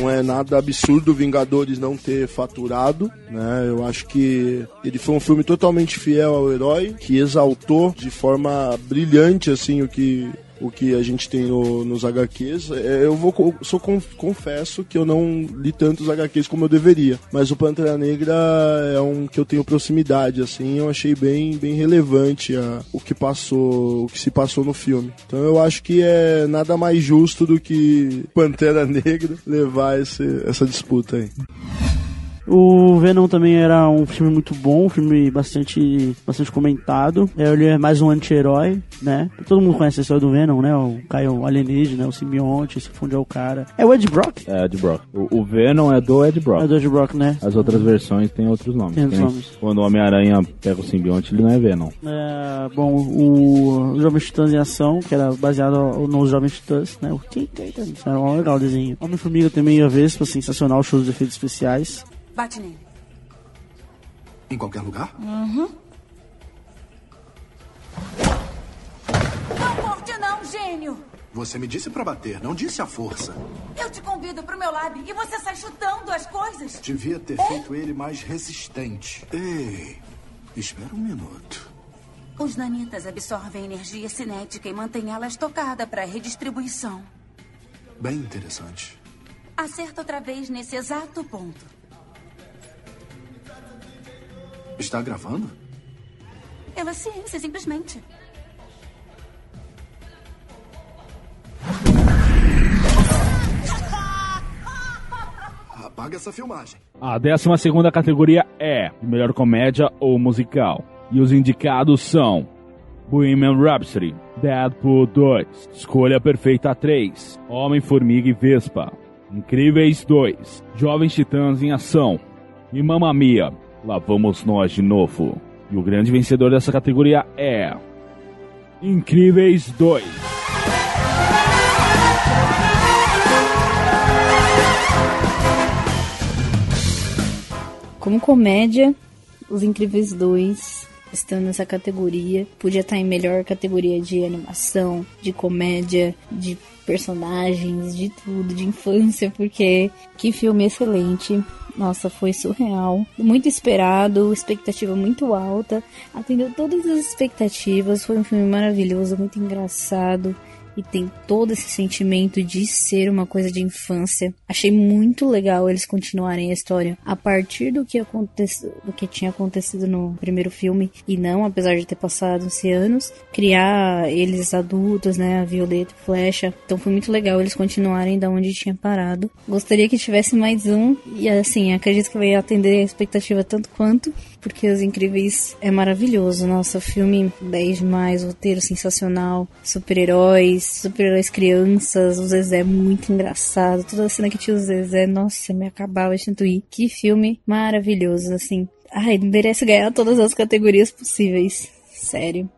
Não é nada absurdo Vingadores não ter faturado, né? Eu acho que ele foi um filme totalmente fiel ao herói, que exaltou de forma brilhante assim o que o que a gente tem no- nos HQs. É, Eu vou con- confesso que eu não li tantos HQs como eu deveria, mas o Pantera Negra é um que eu tenho proximidade assim, eu achei bem bem relevante a- o que passou, o que se passou no filme. Então eu acho que é nada mais justo do que Pantera Negra levar esse- essa disputa aí. O Venom também era um filme muito bom, um filme bastante, bastante comentado. É, Ele é mais um anti-herói, né? Todo mundo conhece a história do Venom, né? O Caio alienígena, o simbionte, se funde ao cara. É o Ed Brock? É, Ed Brock. O, o Venom é do Ed Brock. É do Ed Brock, né? As outras versões têm outros nomes. Tem outros Que nem nomes. Quando o Homem-Aranha pega o simbionte, ele não é Venom. É, bom, o Jovens Titãs em Ação, que era baseado nos Jovens Titãs, né? O Teen Titans, era um legal o desenho. Homem-Formiga também, a Vespa, sensacional, shows de efeitos especiais. Bate nele. Em qualquer lugar? Uhum. Não morte não, gênio! Você me disse pra bater, não disse a força. Eu te convido pro meu lab e você sai chutando as coisas. Devia ter feito ele mais resistente. Ei, espera um minuto. Os nanitas absorvem energia cinética e mantêm ela estocada para redistribuição. Bem interessante. Acerta outra vez nesse exato ponto. Está gravando? Pela ciência, simplesmente. Apaga essa filmagem. A décima segunda categoria é melhor comédia ou musical. E os indicados são Bohemian Rhapsody, Deadpool 2, Escolha Perfeita 3, Homem-Formiga e Vespa, Incríveis 2, Jovens Titãs em Ação e Mamma Mia, Lá Vamos Nós de Novo. E o grande vencedor dessa categoria é Incríveis 2. Como comédia, Os Incríveis 2 estão nessa categoria. Podia estar em melhor categoria de animação, de comédia, de personagens, de tudo, de infância, porque que filme excelente. Nossa, foi surreal. Muito esperado, expectativa muito alta. Atendeu todas as expectativas. Foi um filme maravilhoso, muito engraçado e tem todo esse sentimento de ser uma coisa de infância. Achei muito legal eles continuarem a história a partir do que aconteceu, do que tinha acontecido no primeiro filme e não, apesar de ter passado esse anos, criar eles adultos, né, a Violeta e Flecha. Então foi muito legal eles continuarem da onde tinha parado. Gostaria que tivesse mais um e assim, acredito que vai atender a expectativa tanto quanto, porque Os Incríveis é maravilhoso. Nossa, filme 10 demais, roteiro sensacional, super-heróis, super-heróis crianças, o Zezé é muito engraçado. Toda a cena que tinha o Zezé, nossa, me acabava de tanto ir. Que filme maravilhoso, assim. Ai, merece ganhar todas as categorias possíveis. Sério.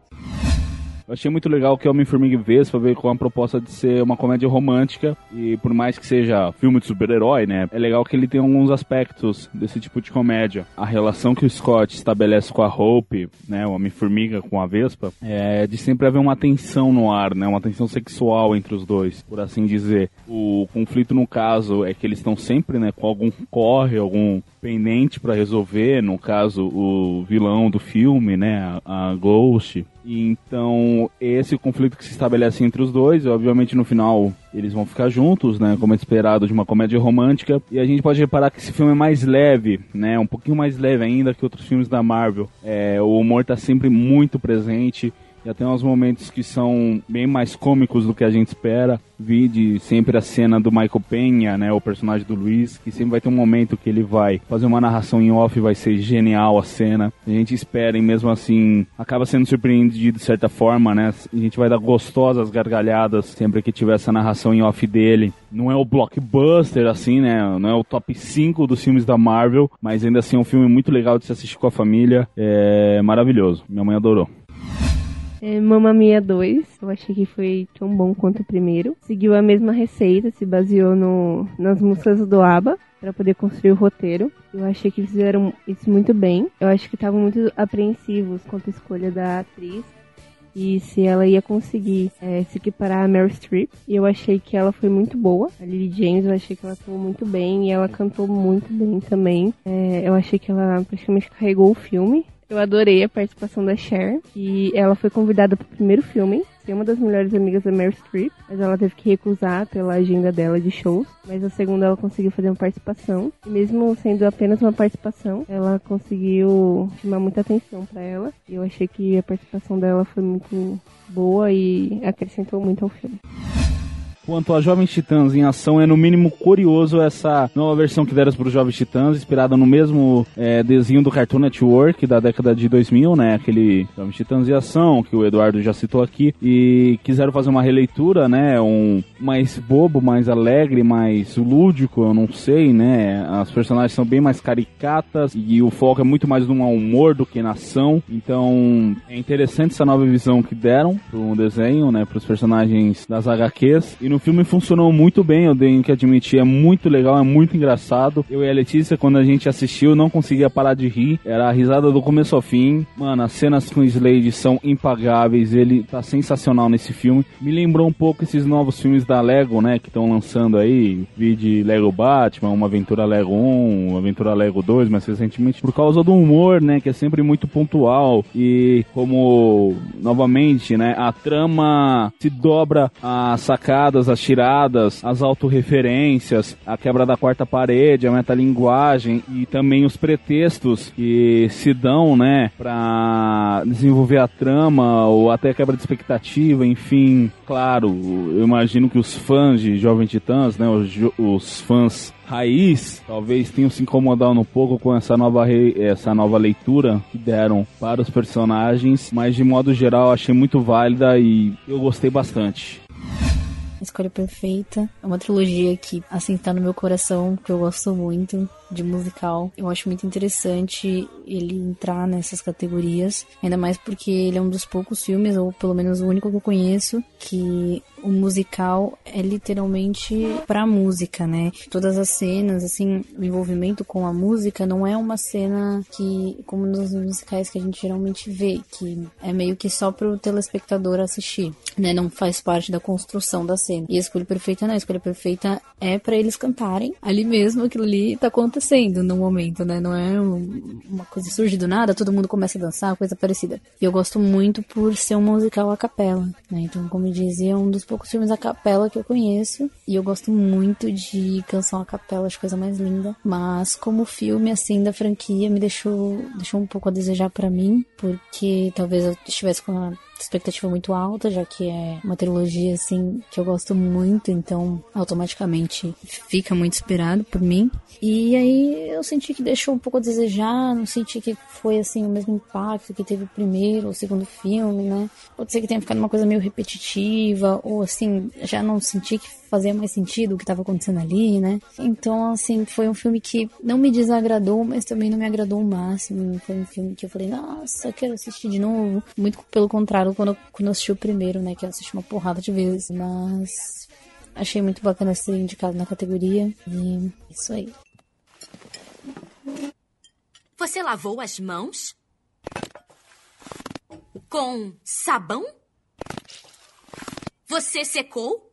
Eu achei muito legal que Homem-Formiga e Vespa veio com a proposta de ser uma comédia romântica e por mais que seja filme de super-herói, né, é legal que ele tem alguns aspectos desse tipo de comédia. A relação que o Scott estabelece com a Hope, né, o Homem-Formiga com a Vespa, é de sempre haver uma tensão no ar, né, uma tensão sexual entre os dois, por assim dizer. O conflito no caso é que eles estão sempre, né, com algum corre, algum pendente para resolver, no caso o vilão do filme, né, a, Ghost. E então esse conflito que se estabelece entre os dois, obviamente no final eles vão ficar juntos, né, como é esperado de uma comédia romântica. E a gente pode reparar que esse filme é mais leve, né, um pouquinho mais leve ainda que outros filmes da Marvel. É, o humor tá sempre muito presente. Já tem uns momentos que são bem mais cômicos do que a gente espera. Vide sempre a cena do Michael Penha, né, o personagem do Luiz, que sempre vai ter um momento que ele vai fazer uma narração em off, vai ser genial a cena. A gente espera e mesmo assim acaba sendo surpreendido de certa forma, né? A gente vai dar gostosas gargalhadas sempre que tiver essa narração em off dele. Não é o blockbuster assim, né? Não é o top 5 dos filmes da Marvel, mas ainda assim é um filme muito legal de se assistir com a família. É maravilhoso. Minha mãe adorou. É, Mamma Mia 2, eu achei que foi tão bom quanto o primeiro. Seguiu a mesma receita, se baseou no, nas músicas do ABBA para poder construir o roteiro. Eu achei que fizeram isso muito bem. Eu acho que estavam muito apreensivos quanto à escolha da atriz e se ela ia conseguir é, se equiparar a Meryl Streep. E eu achei que ela foi muito boa. A Lily James, eu achei que ela atuou muito bem e ela cantou muito bem também. É, eu achei que ela praticamente carregou o filme. Eu adorei a participação da Cher e ela foi convidada para o primeiro filme, ser uma das melhores amigas da Meryl Streep, mas ela teve que recusar pela agenda dela de shows. Mas a segunda ela conseguiu fazer uma participação e mesmo sendo apenas uma participação, ela conseguiu chamar muita atenção para ela. E eu achei que a participação dela foi muito boa e acrescentou muito ao filme. Quanto a Jovens Titãs em ação, é no mínimo curioso essa nova versão que deram para os Jovens Titãs, inspirada no mesmo é, desenho do Cartoon Network da década de 2000, né? Aquele Jovens Titãs em ação que o Eduardo já citou aqui. E quiseram fazer uma releitura, né? Um mais bobo, mais alegre, mais lúdico, eu não sei, né? As personagens são bem mais caricatas e o foco é muito mais no humor do que na ação. Então é interessante essa nova visão que deram pro desenho, né? Para os personagens das HQs. E no o filme funcionou muito bem, eu tenho que admitir, é muito legal, é muito engraçado. Eu e a Letícia, quando a gente assistiu, não conseguia parar de rir. Era a risada do começo ao fim. Mano, as cenas com o Slade são impagáveis, ele tá sensacional nesse filme. Me lembrou um pouco esses novos filmes da Lego, né, que estão lançando aí. Vi de Lego Batman, uma aventura Lego 1, uma aventura Lego 2, mas recentemente por causa do humor, né, que é sempre muito pontual. E como, novamente, né, a trama se dobra a sacadas as tiradas, as autorreferências, a quebra da quarta parede, a metalinguagem e também os pretextos que se dão, né, para desenvolver a trama ou até a quebra de expectativa, enfim, claro, eu imagino que os fãs de Jovem Titãs, né, os, os fãs raiz talvez tenham se incomodado um pouco com essa nova, re... essa nova leitura que deram para os personagens, mas de modo geral achei muito válida e eu gostei bastante. Escolha Perfeita é uma trilogia que, assim, tá no meu coração, que eu gosto muito de musical. Eu acho muito interessante ele entrar nessas categorias, ainda mais porque ele é um dos poucos filmes, ou pelo menos o único que eu conheço, que o musical é literalmente pra música, né? Todas as cenas, assim, o envolvimento com a música não é uma cena que, como nos musicais que a gente geralmente vê, que é meio que só pro telespectador assistir, né? Não faz parte da construção da cena. E a escolha perfeita não, a escolha perfeita é para eles cantarem ali mesmo, aquilo ali tá acontecendo no momento, né? Não é um, uma coisa surge do nada, todo mundo começa a dançar, coisa parecida. E eu gosto muito por ser um musical a capela, né? Então, como eu dizia, é um dos filmes a capela que eu conheço. E eu gosto muito de canção a capela, acho coisa mais linda. Mas como filme, assim, da franquia, me deixou, deixou um pouco a desejar para mim, porque talvez eu estivesse com a expectativa muito alta, já que é uma trilogia assim que eu gosto muito, então automaticamente fica muito esperado por mim. E aí eu senti que deixou um pouco a desejar, não senti que foi assim o mesmo impacto que teve o primeiro ou segundo filme, né? Pode ser que tenha ficado uma coisa meio repetitiva, ou assim, já não senti que fazia mais sentido o que estava acontecendo ali, né? Então, assim, foi um filme que não me desagradou, mas também não me agradou o máximo. Foi um filme que eu falei, nossa, quero assistir de novo. Muito pelo contrário, quando, eu- quando eu assisti o primeiro, né? Que eu assisti uma porrada de vezes. Mas achei muito bacana ser indicado na categoria. E isso aí. Você lavou as mãos? Com sabão? Você secou?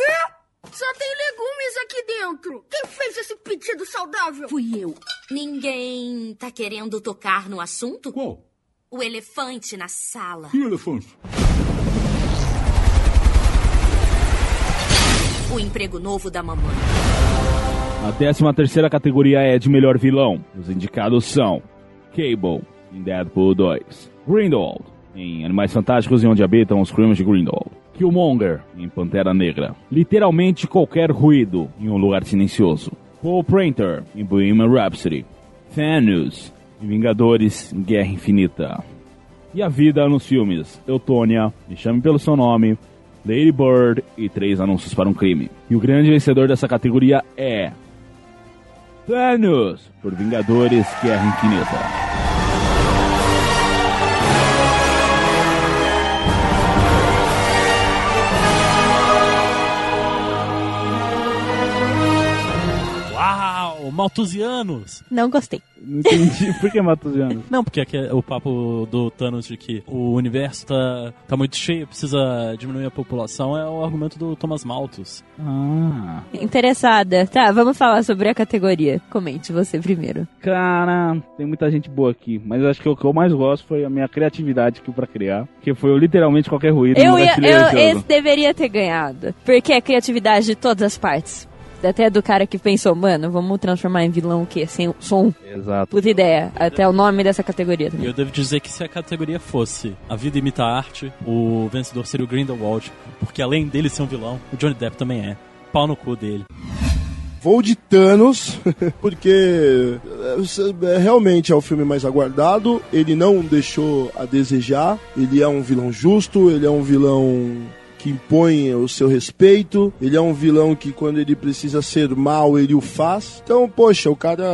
Quê? Só tem legumes aqui dentro. Quem fez esse pedido saudável? Fui eu. Ninguém tá querendo tocar no assunto? Qual? O elefante na sala. Que elefante? O emprego novo da mamãe. A 13 terceira categoria é de melhor vilão. Os indicados são Cable, em Deadpool 2. Grindelwald, em Animais Fantásticos e Onde Habitam os Crimes de Grindelwald. Killmonger, em Pantera Negra. Literalmente qualquer ruído, em Um Lugar Silencioso. Paul Printer, em Bohemian Rhapsody. Thanos, em Vingadores, Guerra Infinita. E a vida nos filmes. Eutônia, Me Chame Pelo Seu Nome, Lady Bird e Três Anúncios para um Crime. E o grande vencedor dessa categoria é... Thanos, por Vingadores Guerra Infinita. Maltusianos! Não gostei. Não entendi por que Matusiano. Não, porque aqui é o papo do Thanos de que o universo tá, tá muito cheio, precisa diminuir a população, é o argumento do Thomas Malthus. Ah. Interessada. Tá, vamos falar sobre a categoria. Comente você primeiro. Cara, tem muita gente boa aqui, mas acho que o que eu mais gosto foi a minha criatividade aqui pra criar, que foi literalmente qualquer ruído. Eu, ia, eu esse deveria ter ganhado. Porque é criatividade de todas as partes. Até do cara que pensou, mano, vamos transformar em vilão o quê? Sem som? Exato. Puta ideia. Até o nome dessa categoria E também. eu devo dizer que se a categoria fosse A Vida Imita a Arte, o vencedor seria o Grindelwald, porque além dele ser um vilão, o Johnny Depp também é. Pau no cu dele. Vou de Thanos, porque é, realmente é o filme mais aguardado. Ele não deixou a desejar. Ele é um vilão justo, ele é um vilão que impõe o seu respeito. Ele é um vilão que, quando ele precisa ser mal, ele o faz. Então, poxa, o cara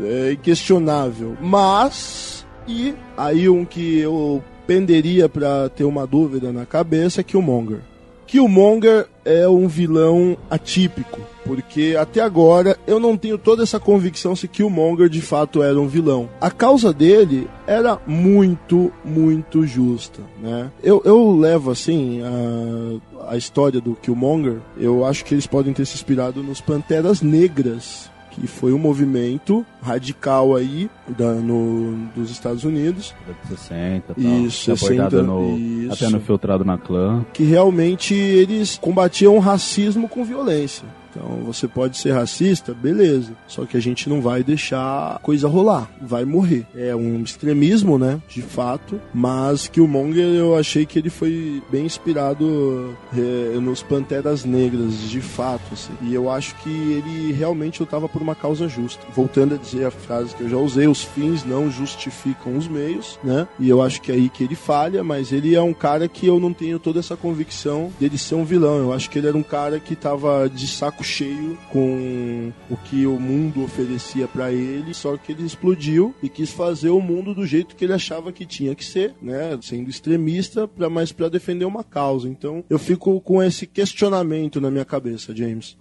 é inquestionável. Mas, e aí um que eu penderia pra ter uma dúvida na cabeça é Killmonger. Killmonger é um vilão atípico, porque até agora eu não tenho toda essa convicção se Killmonger de fato era um vilão. A causa dele era muito, muito justa, né? Eu, eu levo assim a, a história do Killmonger, eu acho que eles podem ter se inspirado nos Panteras Negras, que foi um movimento radical aí da, no, dos Estados Unidos. 60 tal. Isso, abordada 60, no, isso. até no Filtrado na Clã. que realmente eles combatiam o racismo com violência. Então você pode ser racista, beleza. Só que a gente não vai deixar coisa rolar, vai morrer. É um extremismo, né? De fato. Mas que o Monger eu achei que ele foi bem inspirado é, nos Panteras Negras, de fato. assim. E eu acho que ele realmente lutava por uma causa justa. Voltando a dizer a frase que eu já usei, os fins não justificam os meios, né? E eu acho que é aí que ele falha, mas ele é um cara que eu não tenho toda essa convicção dele ser um vilão. Eu acho que ele era um cara que tava de saco cheio com o que o mundo oferecia pra ele, só que ele explodiu e quis fazer o mundo do jeito que ele achava que tinha que ser, né? Sendo extremista, pra, mas para defender uma causa. Então eu fico com esse questionamento na minha cabeça, James.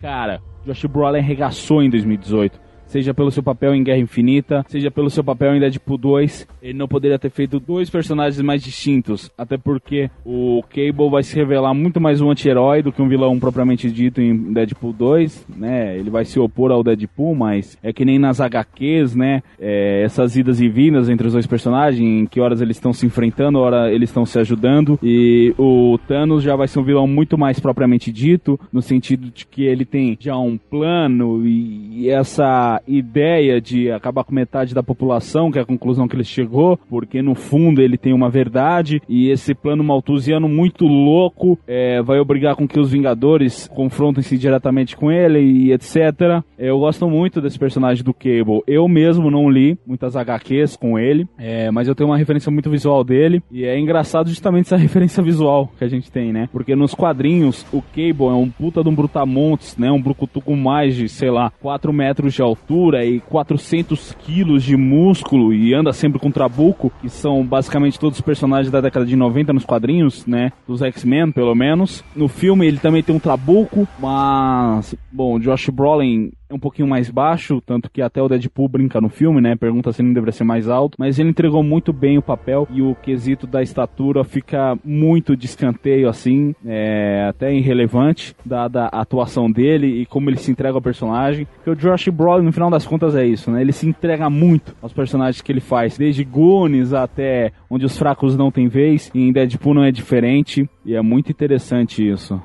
Cara, Josh Brolin arregaçou em 2018. Seja pelo seu papel em Guerra Infinita, seja pelo seu papel em Deadpool 2, ele não poderia ter feito dois personagens mais distintos. Até porque o Cable vai se revelar muito mais um anti-herói do que um vilão propriamente dito em Deadpool 2, né? Ele vai se opor ao Deadpool, mas é que nem nas HQs, né? É, essas idas e vindas entre os dois personagens, em que horas eles estão se enfrentando, hora eles estão se ajudando. E o Thanos já vai ser um vilão muito mais propriamente dito, no sentido de que ele tem já um plano e, e essa ideia de acabar com metade da população, que é a conclusão que ele chegou, porque no fundo ele tem uma verdade e esse plano maltusiano muito louco é, vai obrigar com que os Vingadores confrontem-se diretamente com ele e etc. Eu gosto muito desse personagem do Cable. Eu mesmo não li muitas HQs com ele, é, mas eu tenho uma referência muito visual dele e é engraçado justamente essa referência visual que a gente tem, né? Porque nos quadrinhos o Cable é um puta de um brutamontes, né? Um brucutu com mais de, sei lá, 4 metros de altura e 400 quilos de músculo e anda sempre com trabuco, que são basicamente todos os personagens da década de 90 nos quadrinhos, né? Dos X-Men, pelo menos. No filme ele também tem um trabuco, mas, bom, Josh Brolin um pouquinho mais baixo, tanto que até o Deadpool brinca no filme, né? Pergunta se ele não deveria ser mais alto, mas ele entregou muito bem o papel e o quesito da estatura fica muito de escanteio, assim, é, até irrelevante, dada a atuação dele e como ele se entrega ao personagem. Porque o Josh Brolin, no final das contas, é isso, né? Ele se entrega muito aos personagens que ele faz, desde Goonies até Onde os Fracos Não Têm Vez, e em Deadpool não é diferente, e é muito interessante isso.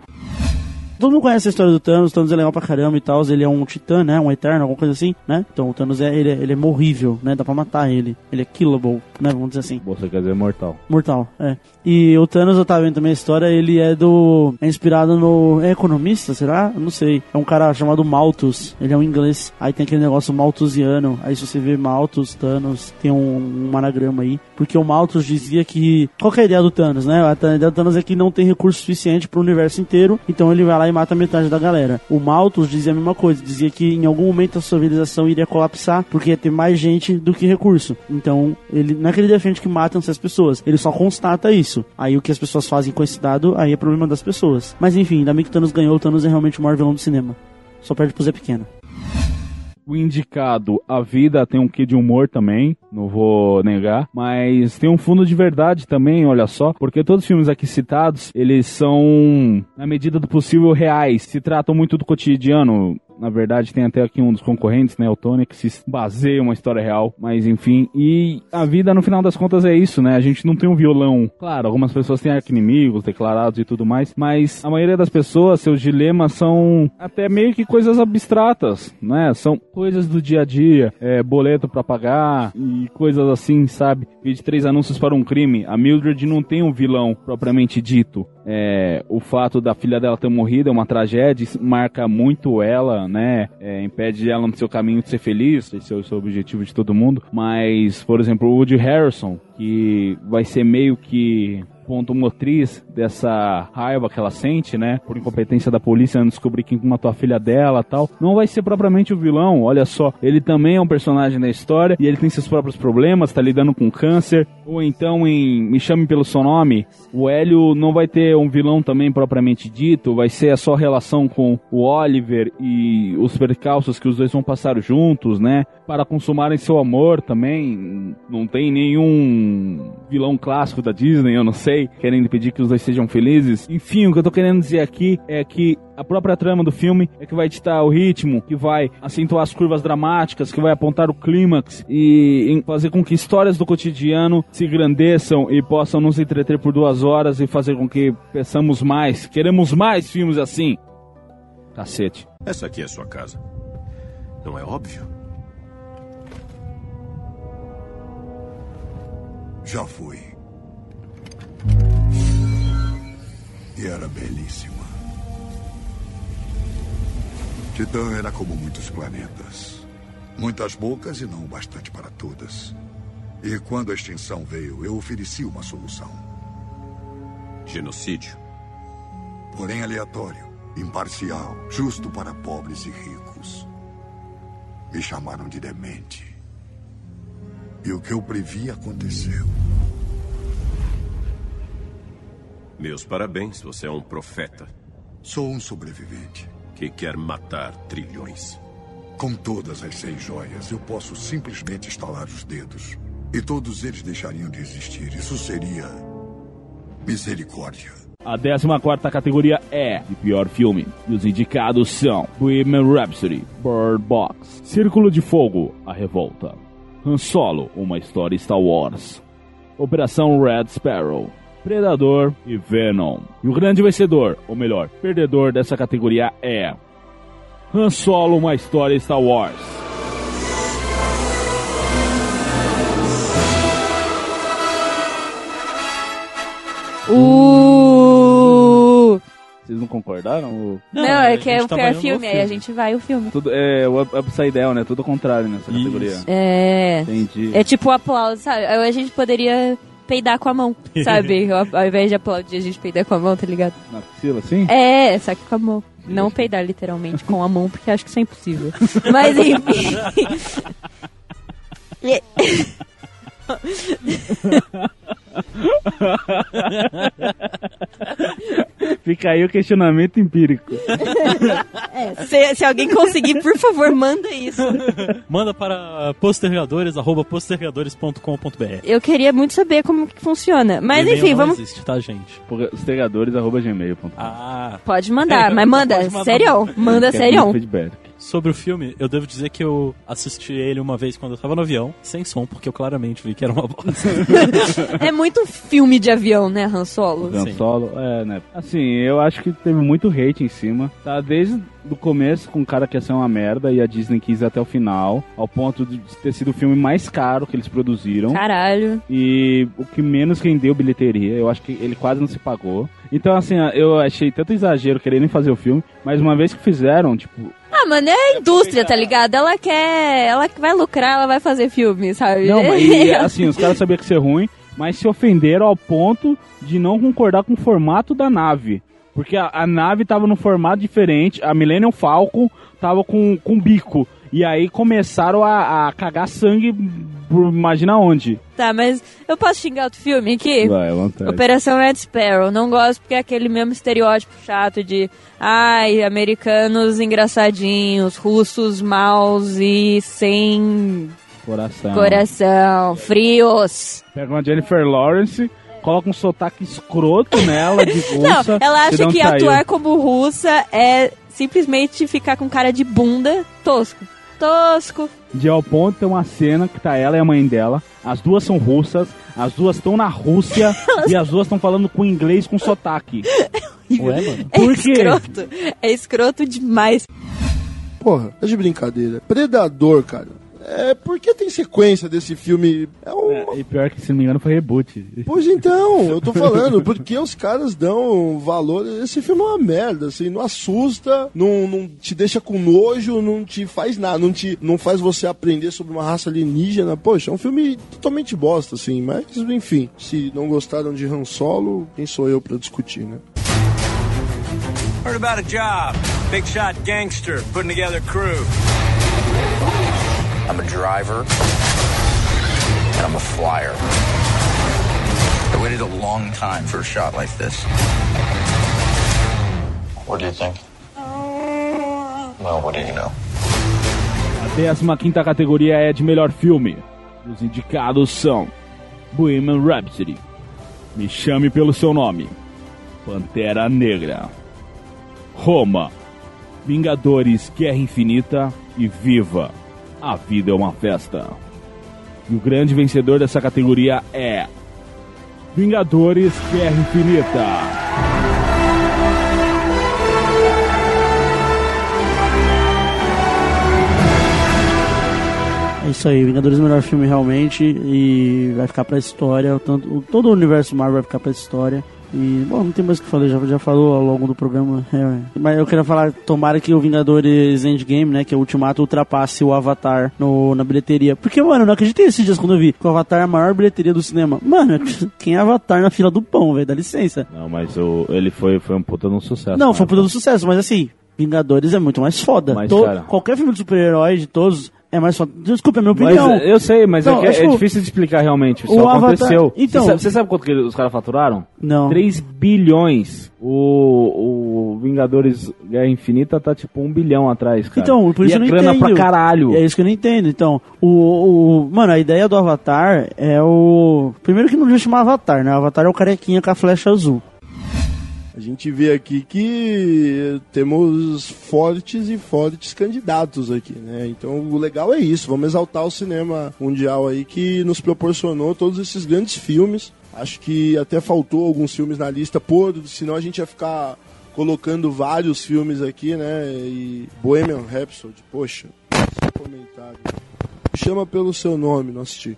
Todo mundo conhece a história do Thanos, o Thanos é legal pra caramba e tal, ele é um titã, né? Um eterno, alguma coisa assim, né? Então o Thanos é, ele, é, ele é morrível, né? Dá pra matar ele. Ele é killable, né? Vamos dizer assim. Você quer dizer mortal. Mortal, é. E o Thanos, eu tava vendo também a história, ele é do. É inspirado no. É economista, será? Eu não sei. É um cara chamado Malthus. Ele é um inglês. Aí tem aquele negócio malthusiano. Aí se você vê Malthus, Thanos, tem um, um anagrama aí. Porque o Malthus dizia que. Qual que é a ideia do Thanos, né? A ideia do Thanos é que não tem recurso suficiente pro universo inteiro. Então ele vai lá e mata metade da galera. O Malthus dizia a mesma coisa. Dizia que em algum momento a civilização iria colapsar porque ia ter mais gente do que recurso. Então, ele não é que ele defende que matam-se as pessoas. Ele só constata isso. Aí o que as pessoas fazem com esse dado, aí é problema das pessoas. Mas enfim, ainda bem que Thanos ganhou, o Thanos é realmente o maior vilão do cinema. Só perde pro Zé Pequeno. O indicado, a vida tem um quê de humor também, não vou negar, mas tem um fundo de verdade também, olha só, porque todos os filmes aqui citados, eles são, na medida do possível, reais, se tratam muito do cotidiano, na verdade, tem até aqui um dos concorrentes, né, o Tony, que se baseia uma história real, mas enfim. E a vida, no final das contas, é isso, né? A gente não tem um violão. Claro, algumas pessoas têm arqui-inimigos declarados e tudo mais, mas a maioria das pessoas, seus dilemas são até meio que coisas abstratas, né? São coisas do dia a dia, é, boleto para pagar e coisas assim, sabe? Vi de três anúncios para um crime. A Mildred não tem um vilão propriamente dito. É, o fato da filha dela ter morrido é uma tragédia, marca muito ela, né? É, impede ela no seu caminho de ser feliz, esse é o seu objetivo de todo mundo. Mas, por exemplo, o Woody Harrison, que vai ser meio que ponto motriz dessa raiva que ela sente, né? Por incompetência da polícia descobrir quem matou a filha dela tal. Não vai ser propriamente o vilão, olha só. Ele também é um personagem da história e ele tem seus próprios problemas, tá lidando com câncer. Ou então em Me Chame Pelo Seu Nome, o Hélio não vai ter um vilão também propriamente dito, vai ser a sua relação com o Oliver e os percalços que os dois vão passar juntos, né? Para consumarem seu amor também. Não tem nenhum vilão clássico da Disney, eu não sei, querendo impedir que os dois sejam felizes. Enfim, o que eu tô querendo dizer aqui é que a própria trama do filme é que vai ditar o ritmo, que vai acentuar as curvas dramáticas, que vai apontar o clímax e fazer com que histórias do cotidiano se grandeçam e possam nos entreter por duas horas e fazer com que peçamos mais, queremos mais filmes assim. Cacete. Essa aqui é a sua casa. Não é óbvio? Já fui. E era belíssima. Titã era como muitos planetas. Muitas bocas e não o bastante para todas. E quando a extinção veio, eu ofereci uma solução. Genocídio. Porém aleatório, imparcial, justo para pobres e ricos. Me chamaram de demente. E o que eu previ aconteceu. Meus parabéns, você é um profeta. Sou um sobrevivente. Que quer matar trilhões. Com todas as seis joias, eu posso simplesmente estalar os dedos. E todos eles deixariam de existir. Isso seria. misericórdia. A 14 categoria é de pior filme. E os indicados são Bohemian Rhapsody, Bird Box, Círculo de Fogo, A Revolta, Han Solo, Uma História Star Wars, Operação Red Sparrow, Predador e Venom. E o grande vencedor, ou melhor, perdedor dessa categoria é Han Solo, uma história Star Wars. Uh! Vocês não concordaram? Não, não é que é, tá é filme, aí a gente vai o filme. Tudo, é o upside down, né? Tudo contrário nessa Isso. categoria. É. Entendi. É tipo o aplauso, sabe? A gente poderia peidar com a mão, sabe? Ao, ao invés de aplaudir, a gente peidar com a mão, tá ligado? Na axila, assim? É, só que com a mão. Não peidar literalmente com a mão, porque acho que isso é impossível. Mas enfim. Fica aí o questionamento empírico. É, se, se alguém conseguir, por favor, manda isso. Manda para postergadores, arroba postergadores.com.br. Eu queria muito saber como que funciona. Mas enfim, não vamos. existe, tá, gente? Postergadores.gmail.com Ah. Pode mandar, mas manda, sério, manda sério. feedback. Sobre o filme, eu devo dizer que eu assisti ele uma vez quando eu tava no avião, sem som, porque eu claramente vi que era uma bosta. É muito filme de avião, né, Han Solo? Han Solo, é, né? Assim, eu acho que teve muito hate em cima. Tá desde o começo com o cara que ia ser uma merda e a Disney quis ir até o final, ao ponto de ter sido o filme mais caro que eles produziram. Caralho. E o que menos rendeu bilheteria, eu acho que ele quase não se pagou. Então, assim, eu achei tanto exagero quererem fazer o filme, mas uma vez que fizeram, tipo, Ah, mano, é a indústria, tá ligado? Ela quer. Ela vai lucrar, ela vai fazer filme, sabe? Não, mas e, assim, os caras sabiam que ia ser ruim, mas se ofenderam ao ponto de não concordar com o formato da nave. Porque a, a nave tava num formato diferente, a Millennium Falcon tava com, com bico. E aí começaram a, a cagar sangue por imagina onde. Tá, mas eu posso xingar outro filme aqui? Vai, à vontade. Operação Red Sparrow. Não gosto porque é aquele mesmo estereótipo chato de ai, americanos engraçadinhos, russos maus e sem Coração. coração, frios. Pega uma Jennifer Lawrence, coloca um sotaque escroto nela de russa. Não, ela acha que saiu. atuar como russa é simplesmente ficar com cara de bunda tosco. Tosco. De ao ponto tem uma cena que tá ela e a mãe dela. As duas são russas, as duas estão na Rússia e as duas estão falando com inglês com sotaque. Ué, mano? É Por quê? escroto. É escroto demais. Porra, é de brincadeira. Predador, cara. É, por que tem sequência desse filme? É um... E pior que, se não me engano, foi reboot. Pois então, eu tô falando, porque os caras dão valor. Esse filme é uma merda, assim, não assusta, não, não te deixa com nojo, não te faz nada, não, te, não faz você aprender sobre uma raça alienígena. Poxa, é um filme totalmente bosta, assim, mas enfim, se não gostaram de Han Solo, quem sou eu pra discutir, né? Heard about a job. Big shot gangster putting together crew. I'm a driver, and I'm a flyer. I waited a long time for a shot like this. What do you think? Well, what do you know? A 15 categoria é de melhor filme. Os indicados são Bohemian Rhapsody, Me Chame Pelo Seu Nome, Pantera Negra, Roma, Vingadores Guerra Infinita e Viva, A Vida é uma Festa. E o grande vencedor dessa categoria é Vingadores Guerra Infinita. É isso aí, Vingadores é o melhor filme realmente e vai ficar pra história. Tanto, todo o universo Marvel vai ficar pra história. E, bom, não tem mais o que falar, já, já falou ao longo do programa. é, mas eu queria falar, tomara que o Vingadores Endgame, né, que é o Ultimato, ultrapasse o Avatar no, na bilheteria. Porque, mano, eu não acreditei esses dias quando eu vi que o Avatar é a maior bilheteria do cinema. Mano, quem é Avatar na fila do pão, velho? Dá licença. Não, mas o, ele foi, foi um puta de um sucesso. Não, né? foi um puta do sucesso, mas assim, Vingadores é muito mais foda. Mas, To- cara- Qualquer filme de super-herói de todos é mais foda. Desculpa, é minha Mas, opinião. eu sei, mas é, é, tipo, difícil de explicar realmente. Só Avatar- aconteceu. Então- você, sabe, você sabe quanto que os caras faturaram? Não. 3 bilhões. O, o Vingadores Guerra Infinita tá tipo um bilhão atrás, cara. Então, por isso e eu é não grana entendo. pra caralho. É isso que eu não entendo. Então, o, o. Mano, a ideia do Avatar é o. Primeiro que não devia chamar Avatar, né? O Avatar é o carequinha com a flecha azul. A gente vê aqui que temos fortes e fortes candidatos aqui, né? Então o legal é isso, vamos exaltar o cinema mundial aí que nos proporcionou todos esses grandes filmes. Acho que até faltou alguns filmes na lista, por, senão a gente ia ficar colocando vários filmes aqui, né? E Bohemian Rhapsody, poxa, comentário. Chama pelo seu nome, não assisti.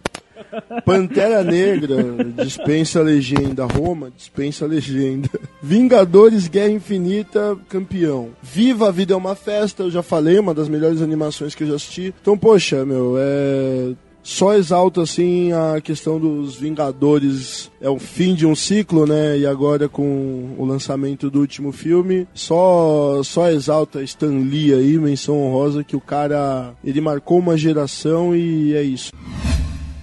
Pantera Negra dispensa a legenda. Roma dispensa a legenda. Vingadores Guerra Infinita, campeão. Viva a Vida é uma Festa, eu já falei, uma das melhores animações que eu já assisti. Então, poxa, meu, é só exalta assim a questão dos Vingadores é o fim de um ciclo, né? E agora com o lançamento do último filme, só só exalta Stan Lee aí, menção honrosa que o cara ele marcou uma geração e é isso.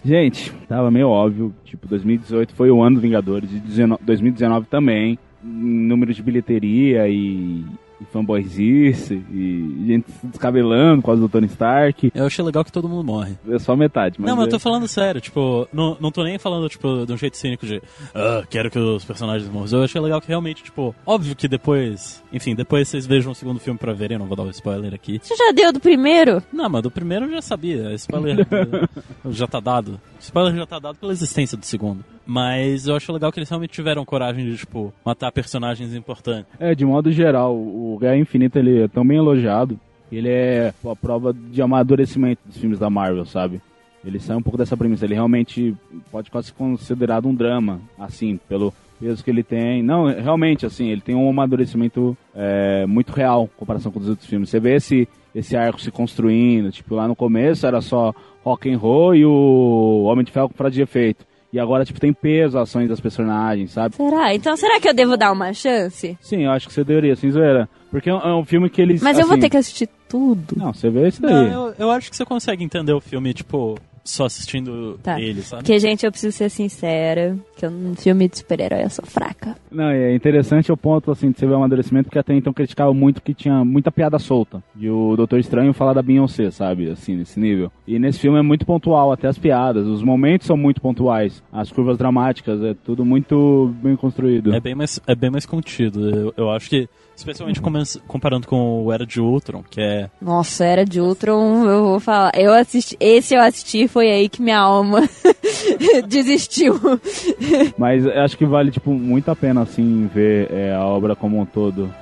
Gente, tava meio óbvio, tipo, 2018 foi o ano do Vingadores, e 19 2019 também, em número de bilheteria e fanboyzice, e gente se descabelando por causa do Tony Stark. Eu achei legal que todo mundo morre. É só metade, mas... não, mas eu é- tô falando sério, tipo, não, não tô nem falando, tipo, de um jeito cínico de ah, quero que os personagens morram. Eu achei legal que realmente, tipo, óbvio que depois, enfim, depois vocês vejam o segundo filme pra verem, não vou dar um spoiler aqui. Você já deu do primeiro? Não, mas do primeiro eu já sabia, spoiler já tá dado. Spoiler já tá dado pela existência do segundo. Mas eu acho legal que eles realmente tiveram coragem de, tipo, matar personagens importantes. É, de modo geral, o Guerra Infinita ele é tão bem elogiado, ele é a prova de amadurecimento dos filmes da Marvel, sabe? Ele sai um pouco dessa premissa, ele realmente pode quase ser considerado um drama, assim, pelo peso que ele tem. Não, realmente, assim, ele tem um amadurecimento é, muito real em comparação com os outros filmes. Você vê esse, esse arco se construindo, tipo, lá no começo era só rock and roll e o Homem de Ferro com frase de efeito. E agora, tipo, tem peso as ações das personagens, sabe? Será? Então será que eu devo dar uma chance? Sim, eu acho que você deveria, sem zoeira. Porque é um, é um filme que eles. Mas eu vou assim- ter que assistir tudo. Não, você vê isso daí. Não, eu, eu acho que você consegue entender o filme, tipo, só assistindo Tá. ele, sabe? Porque, gente, eu preciso ser sincera, que eu, num filme de super-herói eu sou fraca. Não, e é interessante o ponto, assim, de você ver o amadurecimento, porque até então criticava muito que tinha muita piada solta. E o Doutor Estranho falar da Beyoncé, sabe? Assim, nesse nível. E nesse filme é muito pontual, até as piadas. Os momentos são muito pontuais. As curvas dramáticas, é tudo muito bem construído. É bem mais, é bem mais contido. Eu, eu acho que, especialmente comparando com o Era de Ultron, que é Nossa, era de Ultron, eu vou falar. Eu assisti, esse eu assisti, foi aí que minha alma desistiu. Mas acho que vale, tipo, muito a pena, assim, ver é, a obra como um todo.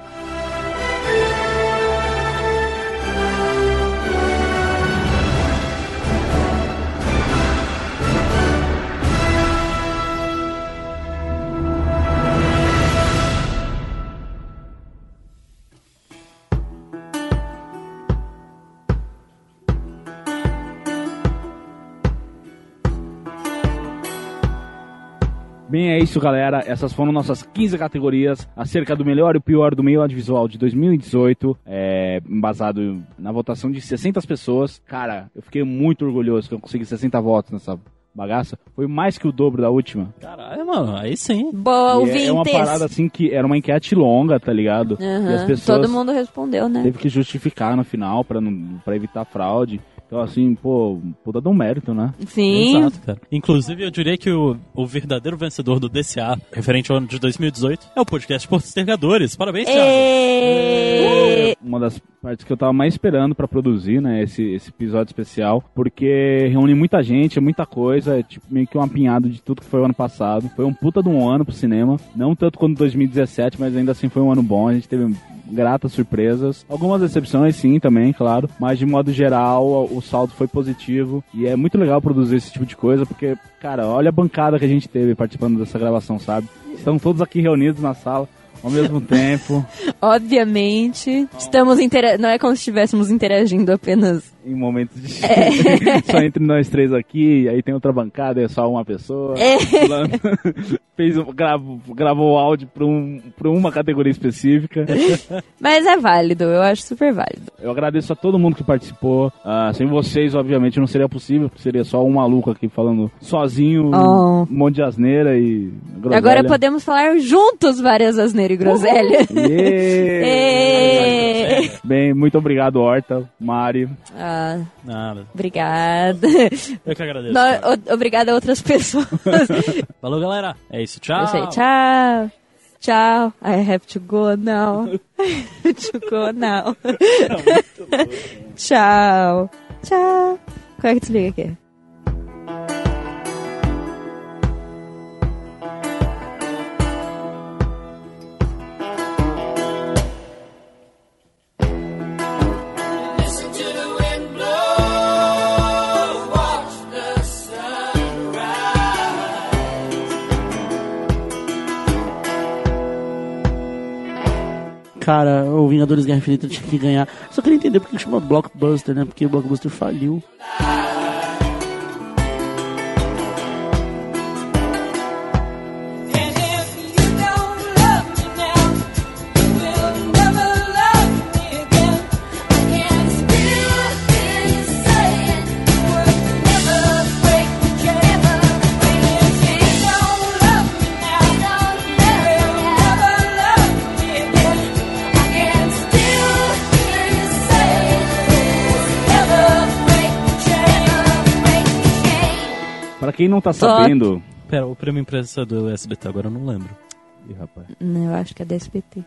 Bem, é isso, galera. Essas foram nossas 15 categorias acerca do melhor e o pior do meio audiovisual de 2018, é, embasado na votação de 60 pessoas. Cara, eu fiquei muito orgulhoso que eu consegui 60 votos nessa bagaça. Foi mais que o dobro da última. Caralho, mano, aí sim. Boa, E é, uma ouvintes. parada assim que era uma enquete longa, tá ligado? Aham, E as pessoas Todo mundo respondeu, né? teve que justificar no final pra evitar fraude. Então, assim, pô, puta de um mérito, né? Sim. Exato, cara. Inclusive, eu diria que o, o verdadeiro vencedor do DCA, referente ao ano de 2018, é o podcast Postergadores. Parabéns, Thiago. Ê! Uma das partes que eu tava mais esperando pra produzir, né, esse, esse episódio especial, porque reúne muita gente, é muita coisa, é tipo meio que um apinhado de tudo que foi o ano passado. Foi um puta de um ano pro cinema, não tanto quanto 2017, mas ainda assim foi um ano bom, a gente teve gratas surpresas. Algumas decepções, sim, também, claro, mas de modo geral, o saldo foi positivo e é muito legal produzir esse tipo de coisa, porque, cara, olha a bancada que a gente teve participando dessa gravação, sabe? Estão todos aqui reunidos na sala ao mesmo tempo. Obviamente, estamos intera não é como se estivéssemos interagindo apenas. Em momentos de É. só entre nós três aqui, aí tem outra bancada, é só uma pessoa. É. Fez gravou, gravou o áudio para um, pra uma categoria específica. Mas é válido, eu acho super válido. Eu agradeço a todo mundo que participou. Ah, sem vocês, obviamente, não seria possível, porque seria só um maluco aqui falando sozinho, Oh. um monte de asneira e. groselha. Agora podemos falar juntos várias asneiras e groselha. Ê! Bem, muito obrigado, Horta, Mari. Ah, Nada. obrigada. Eu que agradeço. Nó- o- obrigada a outras pessoas. Falou, galera. É isso, tchau. Sei, tchau. Tchau. I have to go now. I have to go now. tchau. Tchau. Qual é que desliga aqui? Cara, o Vingadores Guerra Infinita tinha que ganhar. Só queria entender porque que chama Blockbuster, né? Porque o Blockbuster faliu. Quem não tá sabendo. Pera, o prêmio imprensa do SBT agora eu não lembro. Ih, rapaz. Não, eu acho que é da SBT.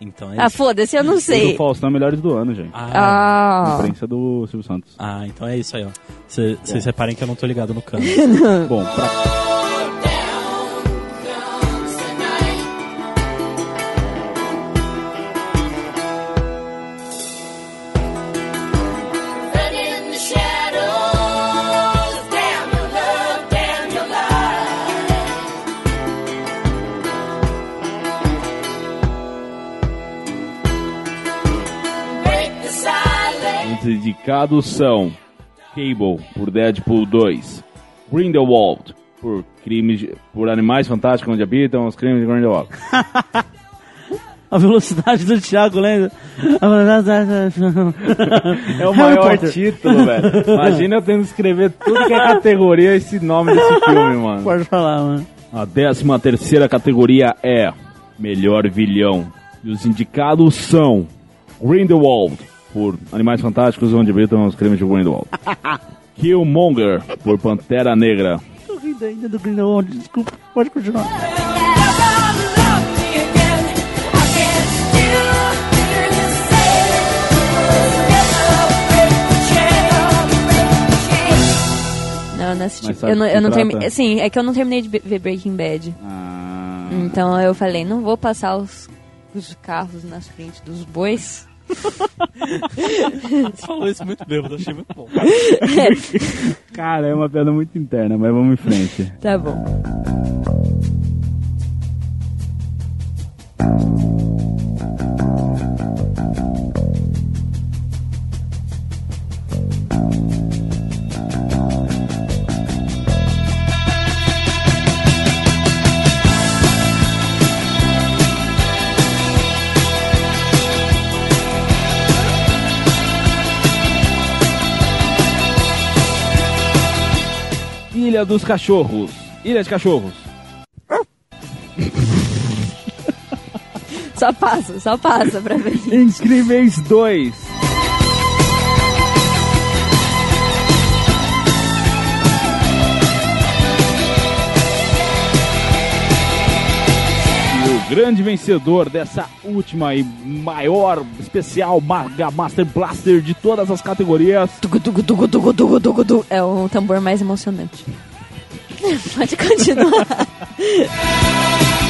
Então é Ah, isso. foda-se, eu não O do sei. Faustão é melhores do ano, gente. Ah. Imprensa do Silvio Santos. Ah, então é isso aí, ó. Vocês reparem que eu não tô ligado no cano. Bom, pra... indicados são Cable por Deadpool 2, Grindelwald por crimes de- por animais fantásticos onde habitam os crimes de Grindelwald. A velocidade do Thiago, lembra? A velocidade É o maior título, velho. Imagina eu tendo que escrever tudo que é categoria esse nome desse filme, mano. Pode falar, mano. A décima terceira categoria é Melhor Vilhão. E os indicados são Grindelwald, por Animais Fantásticos onde habitam os crimes de Grindelwald. Killmonger, por Pantera Negra. Tô rindo ainda do Grindelwald, desculpa. Pode continuar. Não, assisti. Eu não, eu não? Ah. terminei. Sim, é que eu não terminei de ver Breaking Bad. Então eu falei, não vou passar os, os carros nas frente dos bois. Você falou isso muito bem, eu achei muito bom. Cara, é uma piada muito interna, mas vamos em frente. Tá bom. Ilha dos Cachorros. Ilha de Cachorros. Só passa, só passa pra ver. Incríveis 2. Grande vencedor dessa última e maior especial Maga Master Blaster de todas as categorias. É o tambor mais emocionante. Pode continuar.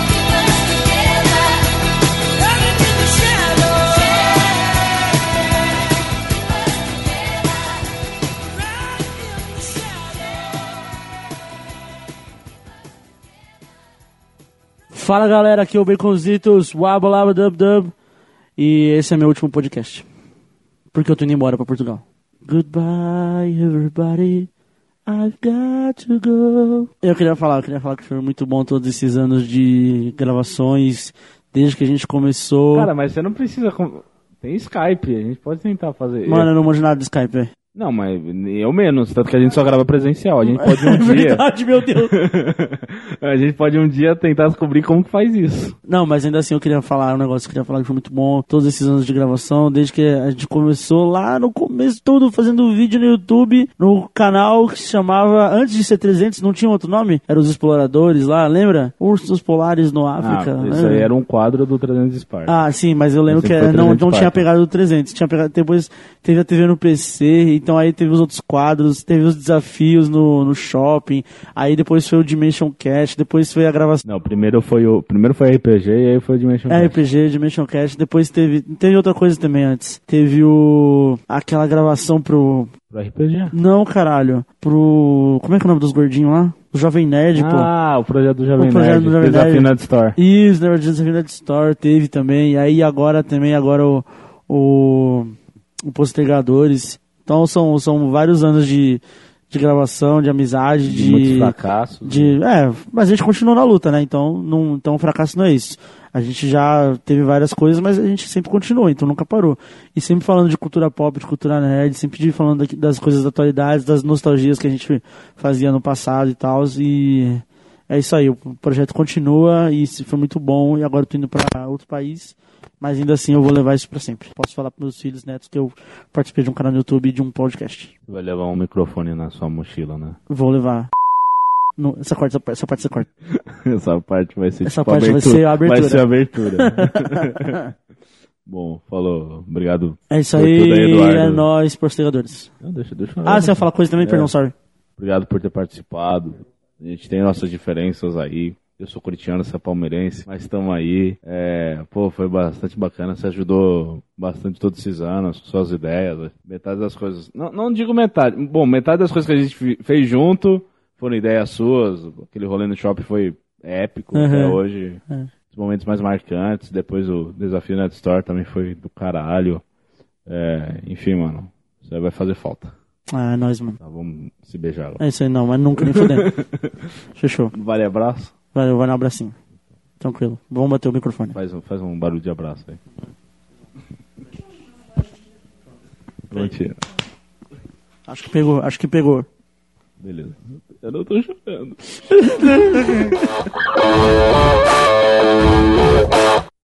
Fala galera, aqui é o Baconzitos, Wabalaba Dub Dub. E esse é meu último podcast. Porque eu tô indo embora pra Portugal. Goodbye, everybody. I've got to go. Eu queria falar, eu queria falar que foi muito bom todos esses anos de gravações, desde que a gente começou. Cara, mas você não precisa. com- Tem Skype, a gente pode tentar fazer. Mano, eu não manjo nada de Skype, velho. Não, mas eu menos, tanto que a gente só grava presencial. A gente pode um É dia. verdade, meu Deus. a gente pode um dia tentar descobrir como que faz isso. Não, mas ainda assim eu queria falar um negócio, eu queria falar que foi muito bom todos esses anos de gravação, desde que a gente começou lá no começo todo fazendo vídeo no YouTube, no canal que se chamava, antes de ser 300, não tinha outro nome? Era os Exploradores lá, lembra? Ursos Polares no África. ah, isso lembra? aí era um quadro do 300 Sparta. Ah, sim, mas eu lembro Esse que foi não, 300 não tinha pegado o 300, tinha pegado, depois teve a TV no PC e então aí teve os outros quadros, teve os desafios no, no shopping, aí depois foi o Dimension Cast, depois foi a gravação. Não, primeiro foi o primeiro foi RPG e aí foi o Dimension É, Cast. RPG, Dimension Cast, depois teve. Teve outra coisa também antes. Teve o. aquela gravação pro. Pro RPG? Não, caralho. Pro. Como é que é o nome dos gordinhos lá? O Jovem Nerd, pô. Ah, o projeto do Jovem O projeto Nerd, do Jovem Desafio Nerd. Nerd Store. Isso, na verdade, Desafio Nerd Store teve também. E aí agora também, agora o. O. O Postergadores. Então são, são vários anos de, de gravação, de amizade, De de. muitos fracassos. De, é, mas a gente continua na luta, né? Então, não, então o fracasso não é isso. A gente já teve várias coisas, mas a gente sempre continuou, então nunca parou. E sempre falando de cultura pop, de cultura nerd, sempre falando das coisas da atualidade, das nostalgias que a gente fazia no passado e tal. E é isso aí, o projeto continua e foi muito bom. E agora eu tô indo pra outro país, mas ainda assim eu vou levar isso pra sempre. Posso falar pros meus filhos, netos, que eu participei de um canal no YouTube e de um podcast. Vai levar um microfone na sua mochila, né? Vou levar. Não, essa, corta, essa, parte- essa parte você corta. Essa parte vai ser Essa tipo parte vai abertura. ser a abertura. Vai ser a abertura. Bom, falou. Obrigado. É isso aí, tudo Eduardo. é nóis, postergadores. Não, deixa, deixa Ah, você ia falar coisa também? É. Perdão, sorry. Obrigado por ter participado. A gente tem nossas diferenças aí. Eu sou corintiano, é palmeirense, mas estamos aí. É, pô, foi bastante bacana. Você ajudou bastante todos esses anos, com suas ideias. Metade das coisas. Não, não digo metade. Bom, metade das coisas que a gente fez junto foram ideias suas. Aquele rolê no shopping foi épico até Uhum. hoje. É. Os momentos mais marcantes. Depois o desafio Net Store também foi do caralho. É, enfim, mano. Você vai fazer falta. Ah, é nóis, mano. Tá, vamos se beijar agora. É isso aí, não, mas nunca, nem fudendo. Fechou. Vale abraço? Valeu, vai no abracinho. Tranquilo. Vamos bater o microfone. Faz um, faz um barulho de abraço aí. Mentira. Acho que pegou, acho que pegou. Beleza. Eu não tô chorando.